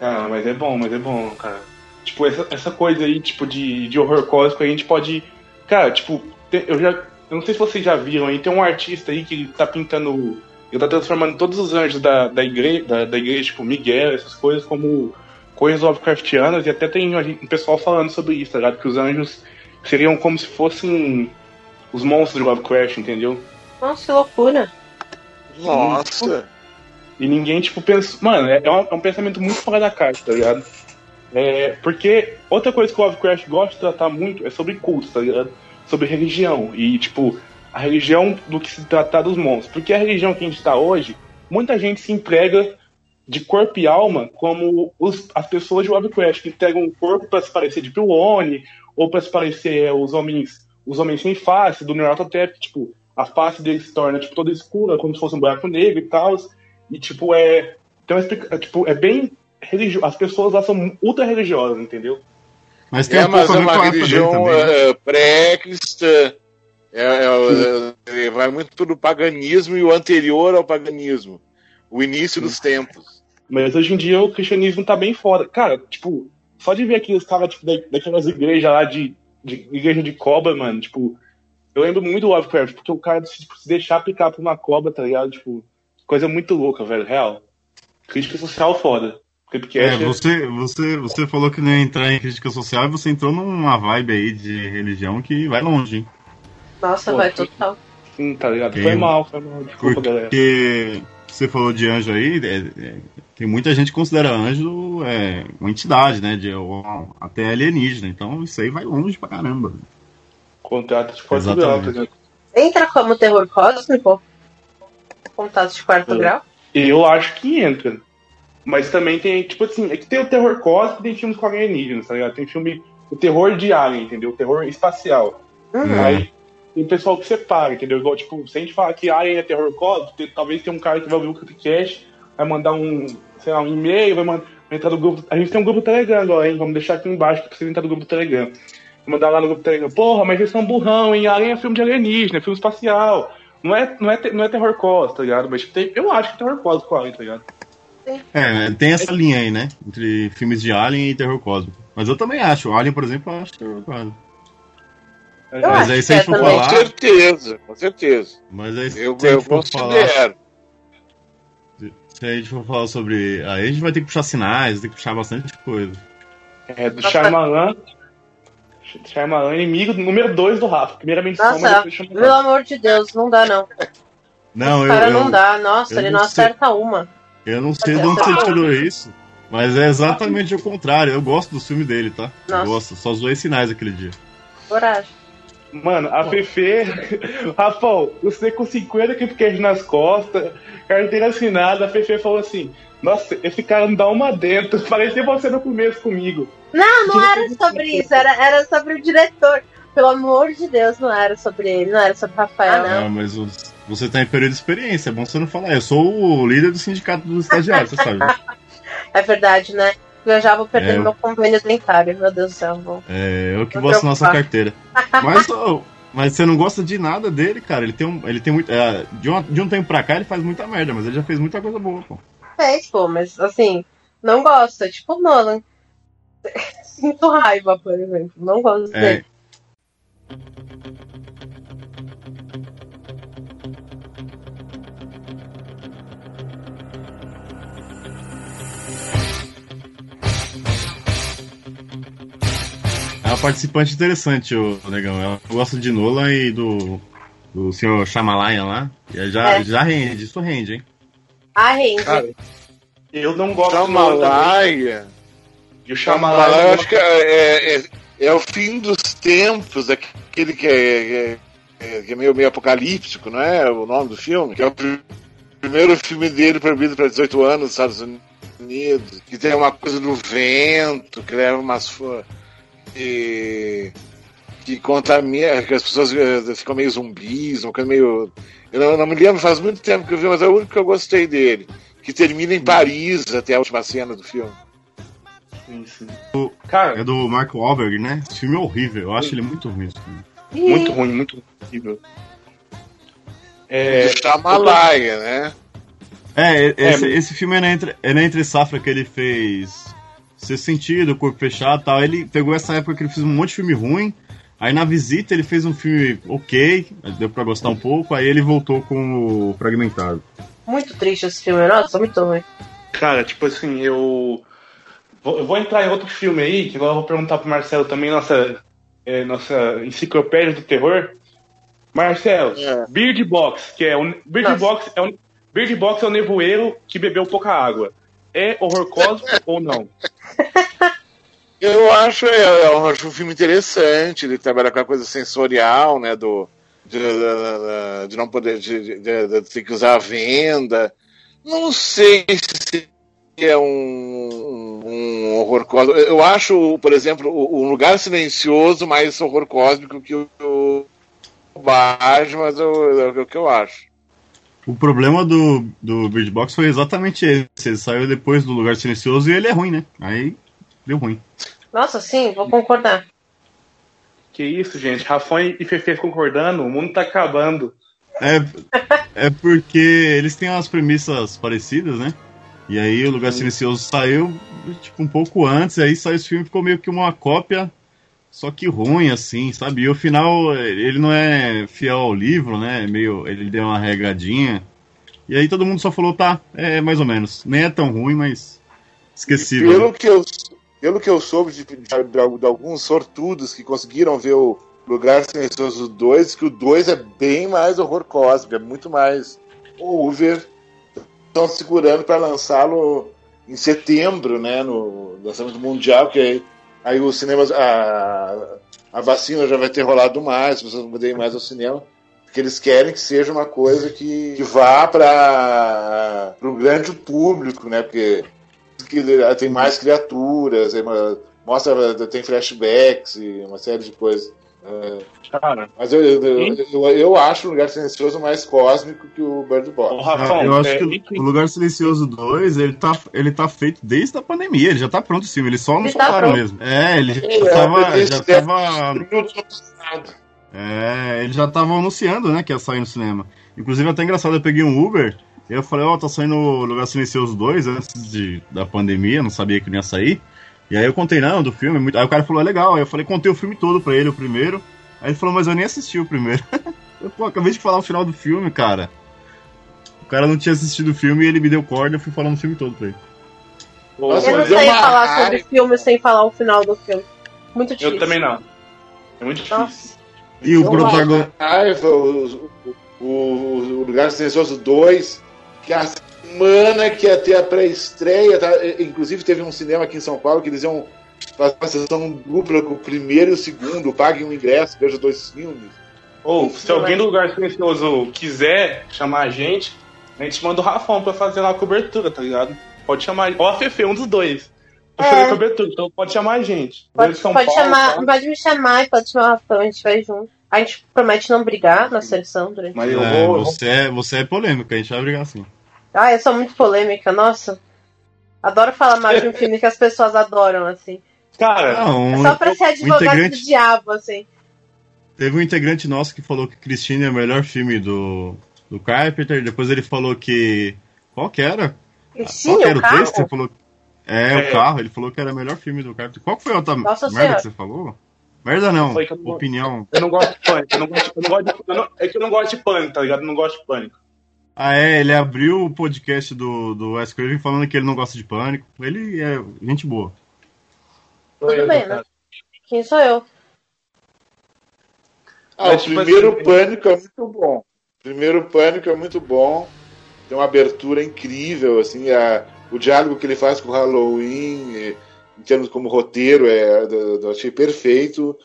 Ah, mas é bom, mas é bom, cara. Tipo, essa, essa coisa aí, tipo, de, de horror cósmico, a gente pode. Cara, tipo, te- eu já. Eu não sei se vocês já viram aí, tem um artista aí que tá pintando. Ele tá transformando todos os anjos da, da, igreja, da, da igreja, tipo, Miguel, essas coisas, como coisas Lovecraftianas, e até tem um pessoal falando sobre isso, tá ligado? Que os anjos seriam como se fossem os monstros de Lovecraft, entendeu? Nossa, que loucura. Nossa. E ninguém, tipo, pensa. Mano, é, é um, é um pensamento muito fora da caixa, tá ligado? É, porque outra coisa que o Lovecraft gosta de tratar muito é sobre culto, tá ligado? Sobre religião. E, tipo, a religião do que se tratar dos monstros. Porque a religião que a gente tá hoje muita gente se entrega de corpo e alma como os- as pessoas de Lovecraft, que entregam um corpo para se parecer de Pilone, ou para se parecer é, os homens os homens sem face, do Neurototep, tipo, a face deles se torna tipo, toda escura, como se fosse um buraco negro e tal. E tipo, é. Explica- é, tipo, é bem religioso. As pessoas lá são ultra religiosas, entendeu? Mas tem É, um pouco mas a é uma religião né? pré-cristã. É, é, é, vai muito do paganismo e o anterior ao paganismo. O início dos tempos. Mas hoje em dia o cristianismo tá bem foda. Cara, tipo, só de ver aqueles caras, tipo, da- daquelas igrejas lá de, de igreja de cobra, mano, tipo, eu lembro muito do Lovecraft, porque o cara tipo, se deixar picar por uma cobra, tá ligado? Tipo, coisa muito louca, velho, real. Crítica social foda. Creepcast É, você, você, você falou que não ia entrar em crítica social e você entrou numa vibe aí de religião que vai longe, hein? Nossa, Pô, vai total. Sim, tá ligado? Foi mal, foi mal. Desculpa, galera. Porque você falou de anjo aí, é- é, tem muita gente que considera anjo é, uma entidade, né? De, ou até alienígena. Então isso aí vai longe pra caramba. Contrato de quarto grau, tá ligado? Entra como terror cósmico? Contato de quarto É. grau? Eu acho que entra. Mas também tem, tipo assim, é que tem o terror cósmico e tem filmes com alienígenas, tá ligado? Tem filme, o terror de alien, entendeu? O terror espacial. Uhum. Aí tem pessoal que separa, entendeu? Igual, tipo, se a gente falar que alien é terror cósmico, tem- talvez tenha um cara que vai ouvir o podcast, vai mandar um, sei lá, um e-mail, vai, mandar, vai entrar no grupo. A gente tem um grupo Telegram agora, hein? Vamos deixar aqui embaixo pra vocês entrar no grupo Telegram. Vou mandar lá no grupo Telegram. Porra, mas eles são burrão, hein? Alien é filme de alienígena, é filme espacial. Não é, não é, não é terror cósmico, tá ligado? Mas tem, eu acho que é terror cósmico com alien, tá ligado? É, tem essa linha aí, né? Entre filmes de Alien e terror cósmico. Mas eu também acho. Alien, por exemplo, eu acho terror cósmico. Eu Mas aí que se a é gente for também. Com falar. certeza, com certeza. Mas aí se Eu, a gente for falar. considero. Se a gente for falar sobre. Aí a gente vai ter que puxar sinais, tem que puxar bastante coisa. É, do Shyamalan. Shyamalan, inimigo número 2 do Rafa. Primeiramente soma, Nossa, Shyamalan. pelo amor de Deus, não dá não. Não, Esse eu. cara eu, não dá, nossa, ele não não sei. acerta uma. Eu não sei de onde você tirou isso. Mas é exatamente o contrário. Eu gosto do filme dele, tá? Eu Nossa. gosto. Só zoei sinais aquele dia. Coragem. Mano, a Fefe. Rafael, você com 50 creepcast nas costas, carteira assinada, a Fefe falou assim: Nossa, esse cara não dá uma dentro. Parecia você no começo comigo. Não, não era sobre isso, era, era sobre o diretor. Pelo amor de Deus, não era sobre ele, não era sobre o Rafael, não. Ah, mas o- você tá em período de experiência, é bom você não falar. Eu sou o líder do sindicato dos estagiários, você sabe. É verdade, né? Eu já vou perder É. meu convênio dentário, meu Deus do céu. Vou... É, eu que Vou assinar preocupar. carteira. Mas, ô, mas você não gosta de nada dele, cara. Ele tem um. Ele tem muito. é, de, um, de um tempo pra cá ele faz muita merda, mas ele já fez muita coisa boa, pô. Fez, pô, mas assim, não gosto. É tipo o Nolan. Sinto raiva, por exemplo. Não gosto É. dele. Uma participante interessante, o negão. Eu gosto de Nolan e do. Do senhor Shyamalan lá. E já, É. já rende, isso rende, hein? Ah, rende. Cara, eu não gosto. Shamalaia. E o Shyamalan. eu acho que é, é, é o fim dos tempos, aquele que é, é, que é meio, meio apocalíptico, não é? O nome do filme? Que é o pri- primeiro filme dele proibido para 18 anos nos Estados Unidos. Que tem uma coisa do vento, que leva umas. Fo- E, que contamina, que as pessoas eh, ficam meio zumbis, uma coisa meio. Eu não, não me lembro, faz muito tempo que eu vi, mas é o único que eu gostei dele. Que termina em Paris até a última cena do filme. Sim, sim. É do Mark Wahlberg, né? Esse filme é horrível. Eu acho ele muito ruim. esse filme. Muito ruim, muito horrível. É, De Shamalaia, né? É, esse, É, esse filme é na, entre, é na entre safra que ele fez Ser Sentido, Corpo Fechado e tal. Ele pegou essa época que ele fez um monte de filme ruim. Aí na visita ele fez um filme ok, deu pra gostar um pouco. Aí ele voltou com o Fragmentado. Muito triste esse filme, nossa, muito ruim. Cara, tipo assim, eu. Vou, eu vou entrar em outro filme aí, que agora eu vou perguntar pro Marcelo também, nossa, é, nossa enciclopédia do terror. Marcelo, Bird Box, que é o. Bird Box é o. Bird Box é o nevoeiro que bebeu pouca água. É horror cósmico ou não? Eu acho, é, eu acho um filme interessante. Ele trabalha com a coisa sensorial, né? Do, de, de- de não poder de, de- ter que usar a venda. Não sei se é um, um horror cósmico. Eu acho, por exemplo, o, o Lugar Silencioso mais horror cósmico que o, o Baixo, mas é o que eu acho. O problema do, do Bird Box foi exatamente esse. Ele saiu depois do Lugar Silencioso e ele é ruim, né? Aí deu ruim. Nossa, sim, vou concordar. Que isso, gente. Rafão e Fefe concordando, o mundo tá acabando. É, é porque eles têm umas premissas parecidas, né? E aí o Lugar Silencioso saiu tipo um pouco antes, aí saiu esse filme ficou meio que uma cópia, só que ruim assim, sabe? E o final ele não é fiel ao livro, né? Meio ele deu uma regradinha. E aí todo mundo só falou, tá, é mais ou menos. Nem é tão ruim, mas esquecível. Pelo né? que eu, pelo que eu soube de, de- de- de alguns sortudos que conseguiram ver o Lugar Silencioso 2, que o 2 é bem mais horror cósmico, é muito mais over. Estão segurando para lançá-lo em setembro, né, no lançamento mundial, que aí, aí os cinemas, a, a vacina já vai ter rolado mais, pessoas não podem ir mais ao cinema, porque eles querem que seja uma coisa que, que vá para o grande público, né, porque que tem mais criaturas, mostra, tem flashbacks e uma série de coisas. É, Cara, mas eu, eu, eu, eu acho o Lugar Silencioso mais cósmico que o Bird Box. Ah, eu acho que o Lugar Silencioso 2, ele tá, ele tá feito desde a pandemia, ele já tá pronto sim, eles só não Ele tá soltaram pronto. mesmo. É, ele já É, tava. Já é- tava é, eles já estavam anunciando, né, que ia sair no cinema. Inclusive, até engraçado, eu peguei um Uber e eu falei, ó, tá saindo o Lugar Silencioso 2 antes de, da pandemia, não sabia que não ia sair. E aí eu contei, não, do filme, muito... aí o cara falou, é legal. Aí eu falei, contei o filme todo pra ele, o primeiro. Aí ele falou, mas eu nem assisti o primeiro. eu, pô, acabei de falar o final do filme, cara. O cara não tinha assistido o filme e ele me deu corda, eu fui falando o filme todo pra ele. eu não sei falar sobre filme sem falar o final do filme. Muito difícil. Eu também não. É muito difícil. E o protagonista. Raiva, o, o, o Lugar Silencioso 2, que a semana que ia ter a pré-estreia, tá? Inclusive teve um cinema aqui em São Paulo que eles iam fazer uma sessão dupla com o primeiro e o segundo, paguem um ingresso, veja dois filmes. Ou, se alguém do Lugar Silencioso quiser chamar a gente, a gente manda o Rafão pra fazer lá a cobertura, tá ligado? Pode chamar. Ou a Fefe, um dos dois. Pra É. fazer a cobertura, então pode chamar a gente. Pode, pode Paulo, chamar, tá? pode me chamar e pode chamar o Rafão, a gente vai junto. A gente promete não brigar na seleção durante Mas É, você, é, você é polêmico, a gente vai brigar assim. Ah, eu sou muito polêmica, nossa. Adoro falar mais de um filme que as pessoas adoram, assim. Cara, Não, É só pra ser advogado integrante- do diabo, assim. Teve um integrante nosso que falou que Christine é o melhor filme do, do Carpenter, depois ele falou que. Qual que era? Christine, Qual era o o texto? carro? Você falou... É, É. o carro, ele falou que era o melhor filme do Carpenter. Qual que foi a outra Nossa merda Senhora. que você falou? Merda não, opinião. Eu não gosto de pânico. Eu não gosto, eu não gosto de, eu não- é que eu não gosto de pânico, tá ligado? Eu não gosto de pânico. Ah, é, ele abriu o podcast do, do Wes Craven falando que ele não gosta de pânico. Ele é gente boa. Tudo bem, né? Quem sou eu? Ah, o primeiro assim, Pânico é muito bom. O primeiro Pânico é muito bom. Tem uma abertura incrível, assim, a, o diálogo que ele faz com o Halloween, e, em termos como roteiro, é, do- achei perfeito.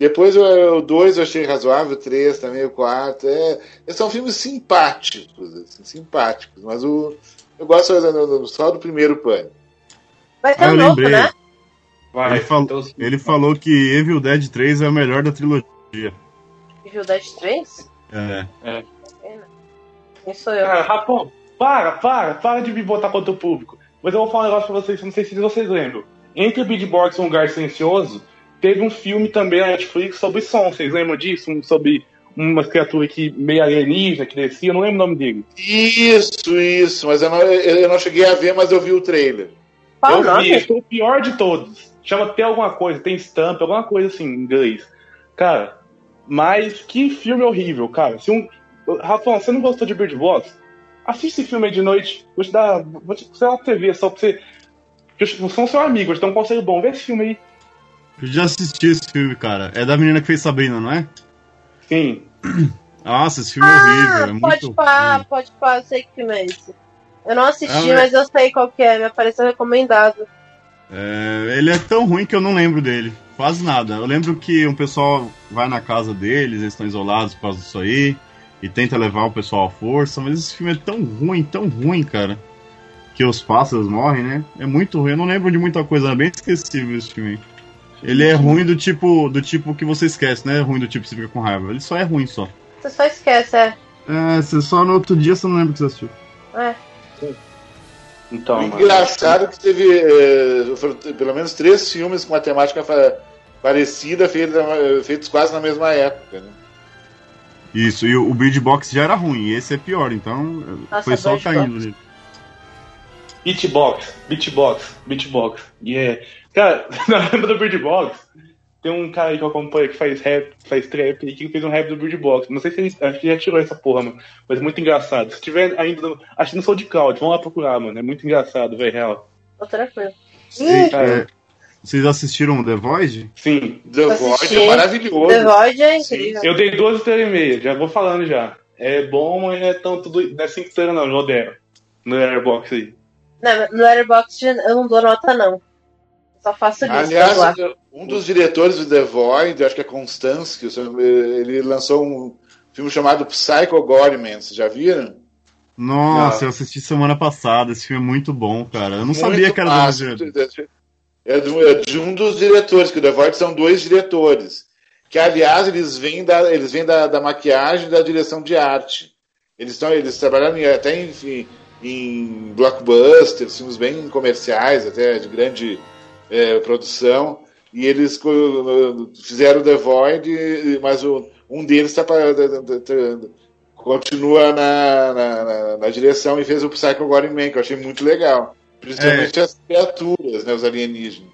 Depois o- o 2 eu achei razoável, o 3 também, o 4. É, são filmes simpáticos, assim, simpáticos, mas o, eu gosto só do primeiro Pânico. Vai ter Ah, um eu novo, lembrei. né? Vai, ele, fal- então, ele falou que Evil Dead 3 é o melhor da trilogia. Evil Dead 3? É. É. Quem sou eu? Cara, Rafão, para, para, para de me botar contra o público. Mas eu vou falar um negócio pra vocês, não sei se vocês lembram. Entre Beatbox e Um Lugar Silencioso, teve um filme também na Netflix sobre som, vocês lembram disso? Um sobre uma criatura que meio alienígena, que descia, eu não lembro o nome dele. Isso, isso, mas eu não, eu não cheguei a ver, mas eu vi o trailer. Qual eu nome? vi, o pior de todos. Chama Tem Alguma Coisa, tem estampa, alguma coisa assim em inglês. Cara, mas que filme horrível, cara. Se um... Rafão, você não gostou de Bird Box? Assiste esse filme aí de noite. Vou te dar. Vou te pra você ver, só pra você. Eu sou seu amigo, eu te dou um conselho bom. Vê esse filme aí. Eu já assisti esse filme, cara. É da menina que fez Sabrina, não é? Sim. Nossa, esse filme é Ah, horrível. É pode muito. pá, pode pá, eu sei que filme é esse. Eu não assisti, Ah, mas eu sei qual que é, me apareceu recomendado. É, ele é tão ruim que eu não lembro dele. Quase nada. Eu lembro que um pessoal vai na casa deles, eles estão isolados por causa disso aí. e tenta levar o pessoal à força, mas esse filme é tão ruim, tão ruim, cara. Que os pássaros morrem, né? É muito ruim. Eu não lembro de muita coisa, é bem esquecível esse filme. Ele é ruim do tipo do tipo que você esquece, não é ruim do tipo que você fica com raiva. Ele só é ruim só. Você só esquece, é. É, você só no outro dia você não lembra que você assistiu. É. Então, Engraçado que teve eh, foram pelo menos três filmes com uma temática fa- parecida, feita- feitos quase na mesma época. Né? Isso, e o Bird Box já era ruim, e esse é pior, então Nossa, foi só caindo. Beatbox, beatbox, beatbox. Yeah. Cara, na lembra do Bird Box, tem um cara aí que eu acompanho que faz rap, faz trap, e que fez um rap do Bird Box. Não sei se ele acho que já tirou essa porra, mano. Mas é muito engraçado. Se tiver ainda. no- Acho que no SoundCloud, vamos lá procurar, mano. É muito engraçado, velho, real. Tô tranquilo. E, é, vocês assistiram The Void? Sim. The Void é maravilhoso. The Void é incrível. Eu dei duas estrelas e meia, já vou falando já. É bom, mas não é tanto. Do, não é cinco estrelas, não, deram. No Airbox aí. Não, no Letterboxd eu não dou nota, não. Só faço lista Aliás, lá. um dos diretores do The Void, acho que é Constance, que ele lançou um filme chamado Psycho Gorman, vocês já viram? Nossa, Não. eu assisti semana passada, esse filme é muito bom, cara. Eu não Muito sabia que era do massa. diretor. É de, é de um dos diretores, que o The Void são dois diretores. Que, aliás, eles vêm da, eles vêm da, da maquiagem e da direção de arte. Eles, estão, eles trabalharam em- até em, em blockbusters, filmes bem comerciais, até de grande eh, produção. E eles fizeram The Void, mas o, um deles tá, pra- tá- tá- continua na, na, na- na direção e fez o Psycho Goring Man, que eu achei muito legal. Principalmente É. as criaturas, né, os alienígenas.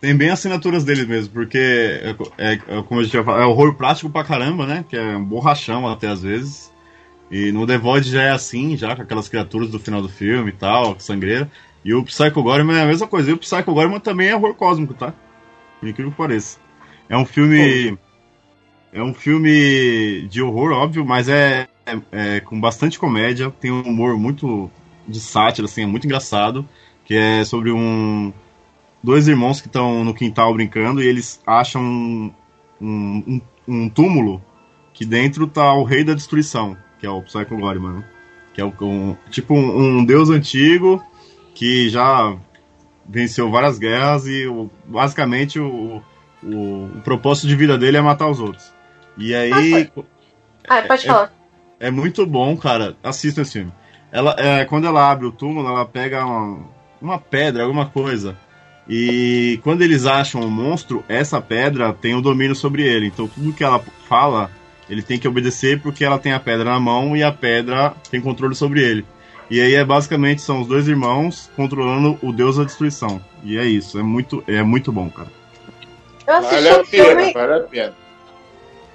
Tem bem assinaturas deles mesmo, porque é, é- é como a gente já falou, é horror prático pra caramba, né? Que é um borrachão até às vezes. E no The Void já é assim, já com aquelas criaturas do final do filme e tal, sangreira. E o Psycho Gorman é a mesma coisa. E o Psycho Gorman também é horror cósmico, tá? Por incrível que pareça. É um filme. É um filme de horror, óbvio, mas é, é- é com bastante comédia. Tem um humor muito de sátira, assim, é muito engraçado. Que é sobre um. Dois irmãos que estão no quintal brincando e eles acham um, um, um túmulo que dentro tá o rei da destruição, que é o Psycho Gorman, né? Que é o, um, tipo um, um deus antigo que já venceu várias guerras e o- basicamente o, o, o propósito de vida dele é matar os outros. E aí. Ah, pode é- falar. É muito bom, cara. Assista esse filme. Ela, é, quando ela abre o túmulo, ela pega uma, uma pedra, alguma coisa. E quando eles acham o monstro, essa pedra tem o domínio sobre ele. Então tudo que ela fala, ele tem que obedecer porque ela tem a pedra na mão e a pedra tem controle sobre ele. E aí é basicamente são os dois irmãos controlando o deus da destruição. E é isso, é muito, é muito bom, cara. Eu assisti Vale a um filme. pena, vale a pena.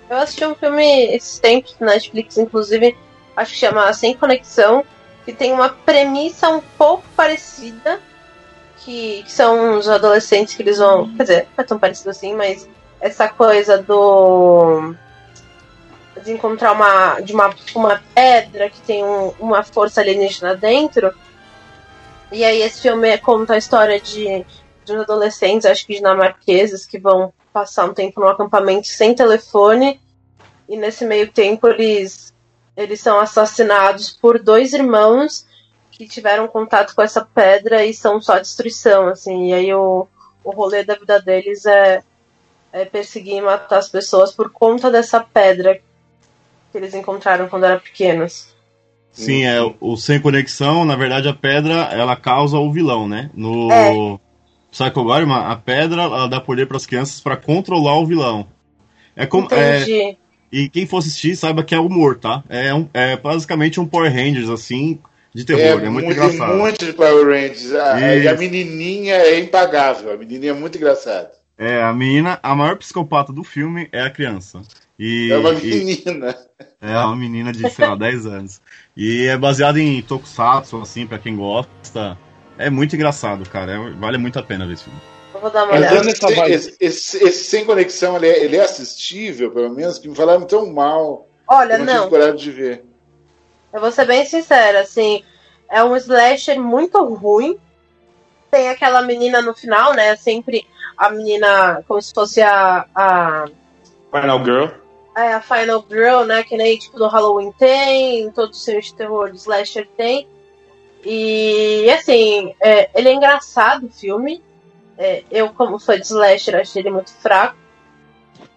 Eu assisti um filme esses tempos na Netflix, inclusive, acho que chama Sem Conexão, que tem uma premissa um pouco parecida, que, que são os adolescentes que eles vão. Quer dizer, não é tão parecido assim, mas essa coisa do. De encontrar uma. de uma, uma pedra que tem um- uma força alienígena dentro. E aí esse filme conta a história de, de uns adolescentes, acho que dinamarqueses, que vão passar um tempo num acampamento sem telefone. E nesse meio tempo eles, eles são assassinados por dois irmãos que tiveram contato com essa pedra e são só destruição, assim. E aí o, o rolê da vida deles é, é perseguir e matar as pessoas por conta dessa pedra que eles encontraram quando eram pequenos. Sim, é o sem conexão, na verdade a pedra ela causa o vilão, né? No É. Psycho Gorman, a pedra ela dá poder para as crianças para controlar o vilão. É como é, e quem for assistir saiba que é humor, tá? É, um, é basicamente um Power Rangers assim de terror, é, muito, muito, engraçado. muito de Power Rangers. A, e a menininha é impagável. A menininha é muito engraçada. É, a menina, a maior psicopata do filme é a criança. E, É uma e- menina. É uma menina de, sei lá, 10 anos. E é baseado em tokusatsu, assim, pra quem gosta. É muito engraçado, cara. É- vale muito a pena ver esse filme. Eu vou dar uma Mas olhada. esse, esse, esse- esse sem conexão, ele é, ele é assistível, pelo menos, que me falaram tão mal. Olha, eu não, não. tive coragem de ver. Eu vou ser bem sincera, assim, é um slasher muito ruim. Tem aquela menina no final, né? Sempre a menina como se fosse a, a, Final Girl. É, a Final Girl, né? Que nem tipo do Halloween tem, todos os filmes de terror do Slasher tem. E assim, é, ele é engraçado o filme. É, eu, como fã de Slasher, achei ele muito fraco.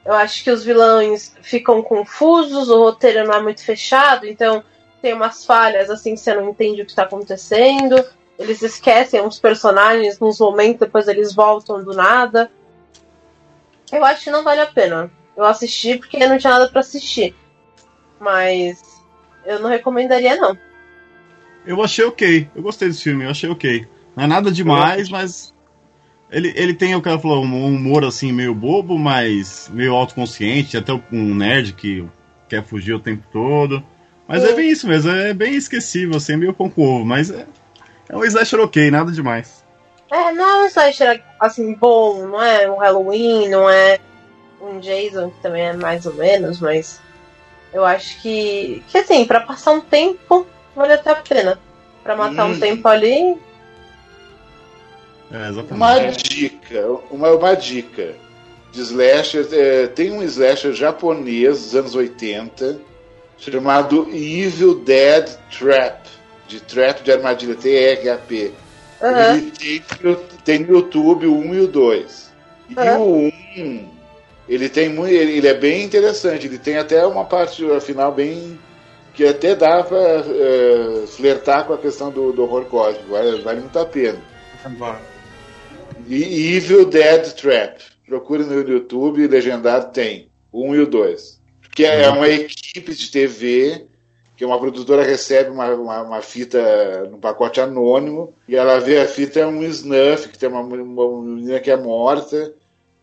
Eu acho que os vilões ficam confusos, o roteiro não é muito fechado, então tem umas falhas assim você não entende o que está acontecendo. Eles esquecem uns personagens nos momentos, depois eles voltam do nada. Eu acho que não vale a pena. Eu assisti porque não tinha nada para assistir. Mas eu não recomendaria, não. Eu achei ok. Eu gostei desse filme, eu achei ok. Não é nada demais, mas. Ele, ele tem, o cara falou, um humor assim meio bobo, mas meio autoconsciente. Até um nerd que quer fugir o tempo todo. Mas é, É. bem isso mesmo, é bem esquecível, assim, é meio pão com ovo. Mas é, é um slasher ok, nada demais. É, não é um slasher assim bom, não é um Halloween, não é um Jason, que também é mais ou menos, mas eu acho que, que assim, pra passar um tempo, vale até a pena. Pra matar Hum. um tempo ali, É, exatamente. Uma dica, uma, uma dica de slasher. é, tem um slasher japonês dos anos 80 chamado Evil Dead Trap. De trap de armadilha, T-R-A-P. Aham. Ele tem, no- tem no YouTube o 1 e o 2. E o 1, ele tem muito. Ele, é bem interessante. Ele tem até uma parte final bem. que até dá pra é, flertar com a questão do, do horror cósmico. Vale, vale muito a pena. E Evil Dead Trap. Procure no YouTube, legendado tem. 1 e o 2. Que é uma equipe de TV que uma produtora recebe uma, uma, uma fita num pacote anônimo e ela vê a fita é um snuff, que tem uma, uma menina que é morta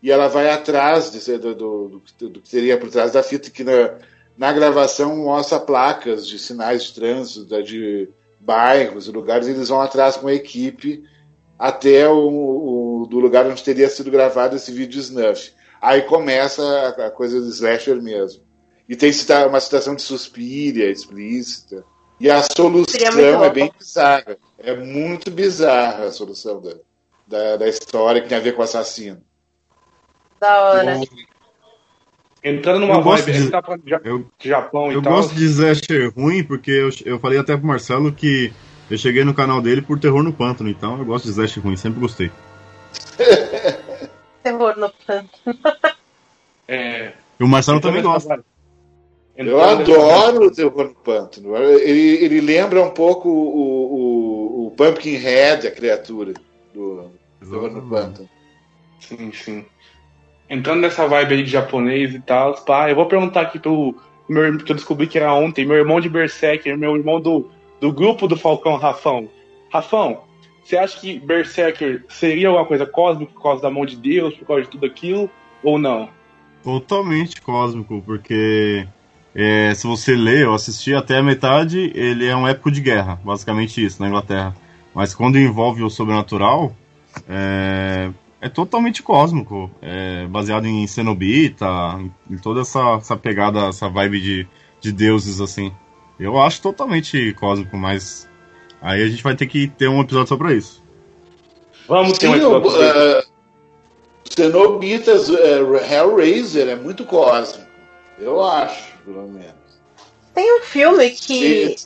e ela vai atrás de, do, do, do, que teria por trás da fita, que na, na gravação mostra placas de sinais de trânsito, da- de bairros e lugares, e eles vão atrás com a equipe até o, o- do lugar onde teria sido gravado esse vídeo snuff. Aí começa a, a coisa do slasher mesmo. E tem cita- uma citação de Suspiria explícita. E a solução é bem bizarra. É muito bizarra a solução da, da, da história que tem a ver com o assassino. Da hora. Entrando numa Eu vibe, de- tá falando de Ja- eu- Japão Eu e tal. gosto de slasher ruim porque eu, eu falei até pro Marcelo que eu cheguei no canal dele por terror no pântano, então eu gosto de slasher ruim, sempre gostei. Terror no pântano. É, E o Marcelo Entrando também gosta. Eu adoro o Terror no Pântano. Ele, ele lembra um pouco o, o, o Pumpkinhead, a criatura do Terror no Pântano. Sim, sim. Entrando nessa vibe aí de japonês e tal, pá, eu vou perguntar aqui pro meu que eu descobri que era ontem, meu irmão de Berserker, meu irmão do, do grupo do Falcão Rafão. Rafão, você acha que Berserker seria alguma coisa cósmica por causa da mão de Deus, por causa de tudo aquilo, ou não? Totalmente cósmico, porque é, se você ler ou assistir até a metade, ele é um épico de guerra, basicamente isso, na Inglaterra. Mas quando envolve o sobrenatural, é, é totalmente cósmico, é baseado em Cenobita, em, toda essa, essa pegada, essa vibe de, de deuses, assim. Eu acho totalmente cósmico, mas aí a gente vai ter que ter um episódio só pra isso. Vamos ter um Sim, episódio o, sobre isso. uh, Cenobitas, uh, Hellraiser é muito cósmico. Eu acho, pelo menos. Tem um filme que.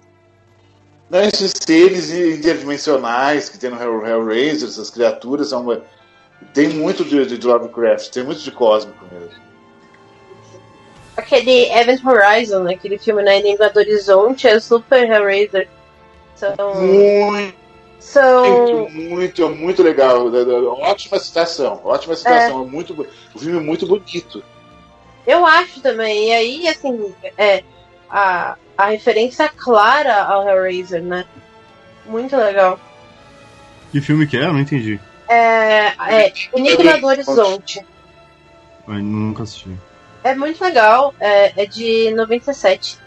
Não, esses seres interdimensionais que tem no Hell, Hellraiser, essas criaturas são. Tem muito de, de Lovecraft, tem muito de cósmico mesmo. Aquele Event Horizon, né, aquele filme na Enigma do Horizonte, é Super Hellraiser. São. Muito, São. muito, muito legal. Da- da- Ótima citação, ótima citação. É. Muito, um filme muito bonito. Eu acho também. E aí, assim, é, a, a referência clara ao Hellraiser, né? Muito legal. Que filme que é? Eu não entendi. É, é Enigma do Horizonte. Eu nunca assisti. É muito legal. É, é de 97.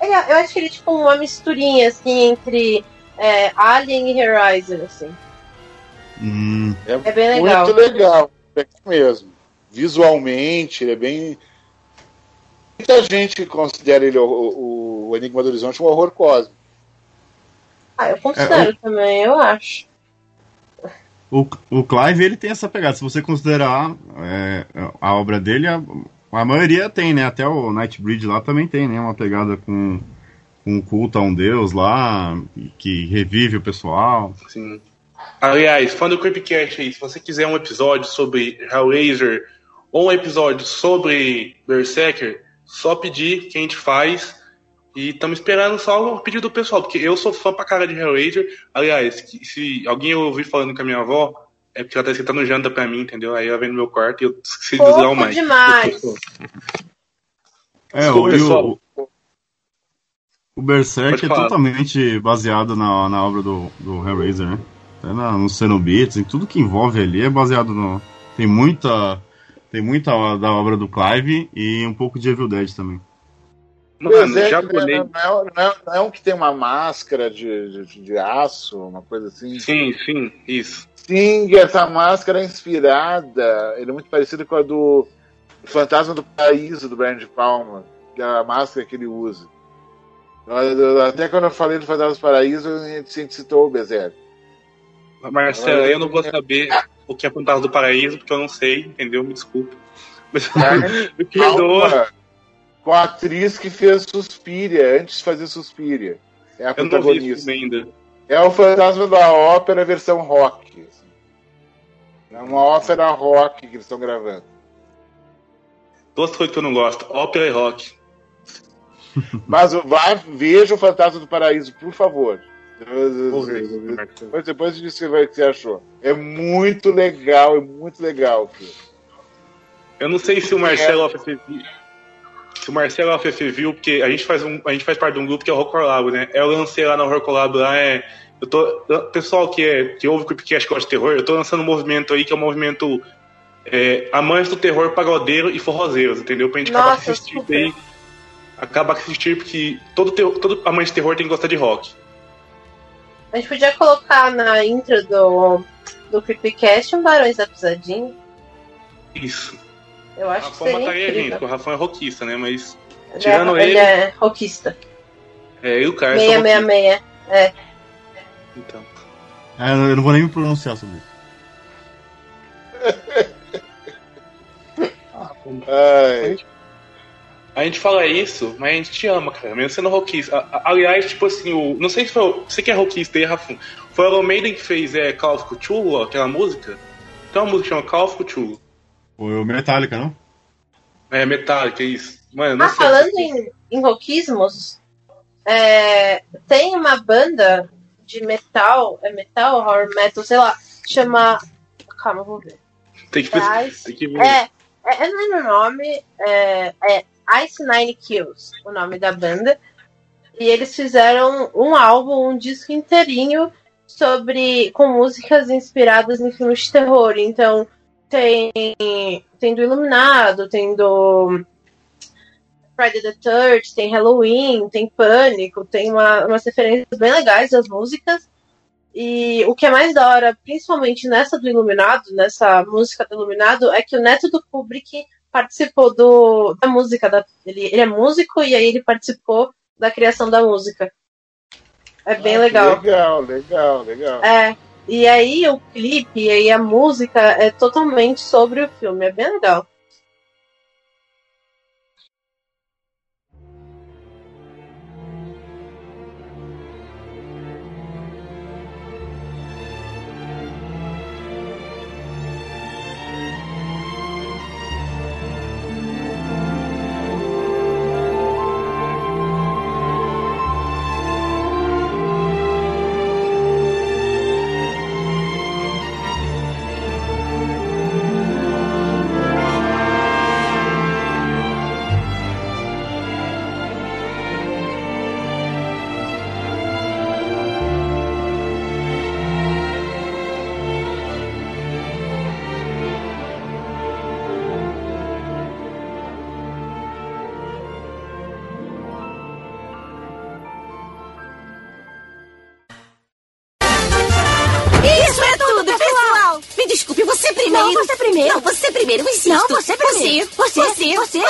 Ele, é- eu acho que ele é tipo uma misturinha, assim, entre é, Alien e Hellraiser, assim. Hum, É bem legal. Muito legal, é mesmo. Visualmente, ele é bem. Muita gente considera ele o, o- o Enigma do Horizonte um horror cósmico. Ah, eu considero também, eu acho. O, o Clive, ele tem essa pegada. Se você considerar é, a obra dele, a, A maioria tem, né? Até o Nightbreed lá também tem, né? Uma pegada com, com um culto a um deus lá, que revive o pessoal. Sim. Aliás, fã do Creepcast aí, se você quiser um episódio sobre Hellraiser ou um episódio sobre Berserker, só pedir que a gente faz. E estamos esperando só o pedido do pessoal, porque eu sou fã pra cara de Hellraiser. Aliás, se alguém ouvir falando com a minha avó, é porque ela tá esquentando janta pra mim, entendeu? Aí ela vem no meu quarto e eu esqueci de desligar o mic. demais. É, o, Desculpa, pessoal. o, o Berserk é totalmente baseado na, na obra do, do Hellraiser, né? Até na, no Cenobites, em tudo que envolve ali é baseado no. Tem muita. Tem muita da obra do Clive e um pouco de Evil Dead também. Mano, japonês. não, é, não, é, não é um que tem uma máscara de, de, de aço, uma coisa assim? Sim, sim, isso. Sim, essa máscara é inspirada, ele é muito parecido com a do Fantasma do Paraíso, do Brian de Palma, que é a máscara que ele usa. Até quando eu falei do Fantasma do Paraíso, a gente, citou o Berserk. Marcelo, eu não vou saber o que é Fantasma do Paraíso, porque eu não sei, entendeu? Me desculpa. Mas, me perdoa. Com a atriz que fez Suspiria, antes de fazer Suspiria. É a Eu não vi esse protagonista. ainda. É o Fantasma da Ópera versão rock. assim. É uma ópera rock que eles estão gravando. Duas coisas que eu não gosto: ópera e rock. Mas vá, veja o Fantasma do Paraíso, por favor. Marcelo. Depois, depois diz o que você achou. É muito legal, é muito legal. filho. Eu não sei se o Marcelo AFF viu. Se o Marcelo AFF viu, porque a gente faz, um, a gente faz parte de um grupo que é o Horror Collab, né? Eu lancei lá no Horror Collab lá, é. Eu tô, pessoal que, é, que ouve o Creepcast gosta de terror, eu tô lançando um movimento aí que é um movimento é, amantes do terror pagodeiro e forrozeiros, entendeu? Pra gente acabar com Nossa, esse tipo aí. Acabar com esse tipo que todo, terror- todo amante de terror tem que gostar de rock. A gente podia colocar na intro do, do Creepcast um Barões da Pisadinha. Isso. Eu acho que seria mataria a gente, porque incrível. o Rafão é rockista, né? Mas. Ele, Tirando é, ele ele, é rockista. é, e o rockistas. 666. É. Então. É, eu não vou nem me pronunciar sobre isso. Ai. A gente fala isso, mas a gente te ama, cara, mesmo sendo rockista. Aliás, tipo assim, o, não sei se foi. o- Você que é rockista aí, Rafão. Foi o Maiden que fez é, Call of Cthulhu, ó, aquela música? Tem uma música que chama Call of Cthulhu. Foi o Metallica, não? É, Metallica, isso. Mano, não Ah, sei. falando em, em rockismos, é, tem uma banda de metal, é metal, horror metal, sei lá, chama. Calma, vou ver. Tem que, Ice- tem que ver. É, é, eu não lembro o nome, é, é Ice Nine Kills, o nome da banda. E eles fizeram um álbum, um disco inteirinho sobre com músicas inspiradas em filmes de terror. Então tem tem do Iluminado, tem do Friday the Third, tem Halloween, tem Pânico, tem uma, umas referências bem legais das músicas. E o que é mais da hora, principalmente nessa do Iluminado, nessa música do Iluminado, é que o neto do Kubrick participou do, da música. Da, ele, ele é músico e aí ele participou da criação da música. É bem Ah, legal. Legal, legal, legal. É. E aí o clipe e aí a música é totalmente sobre o filme. É bem legal. sí. Oh, sí.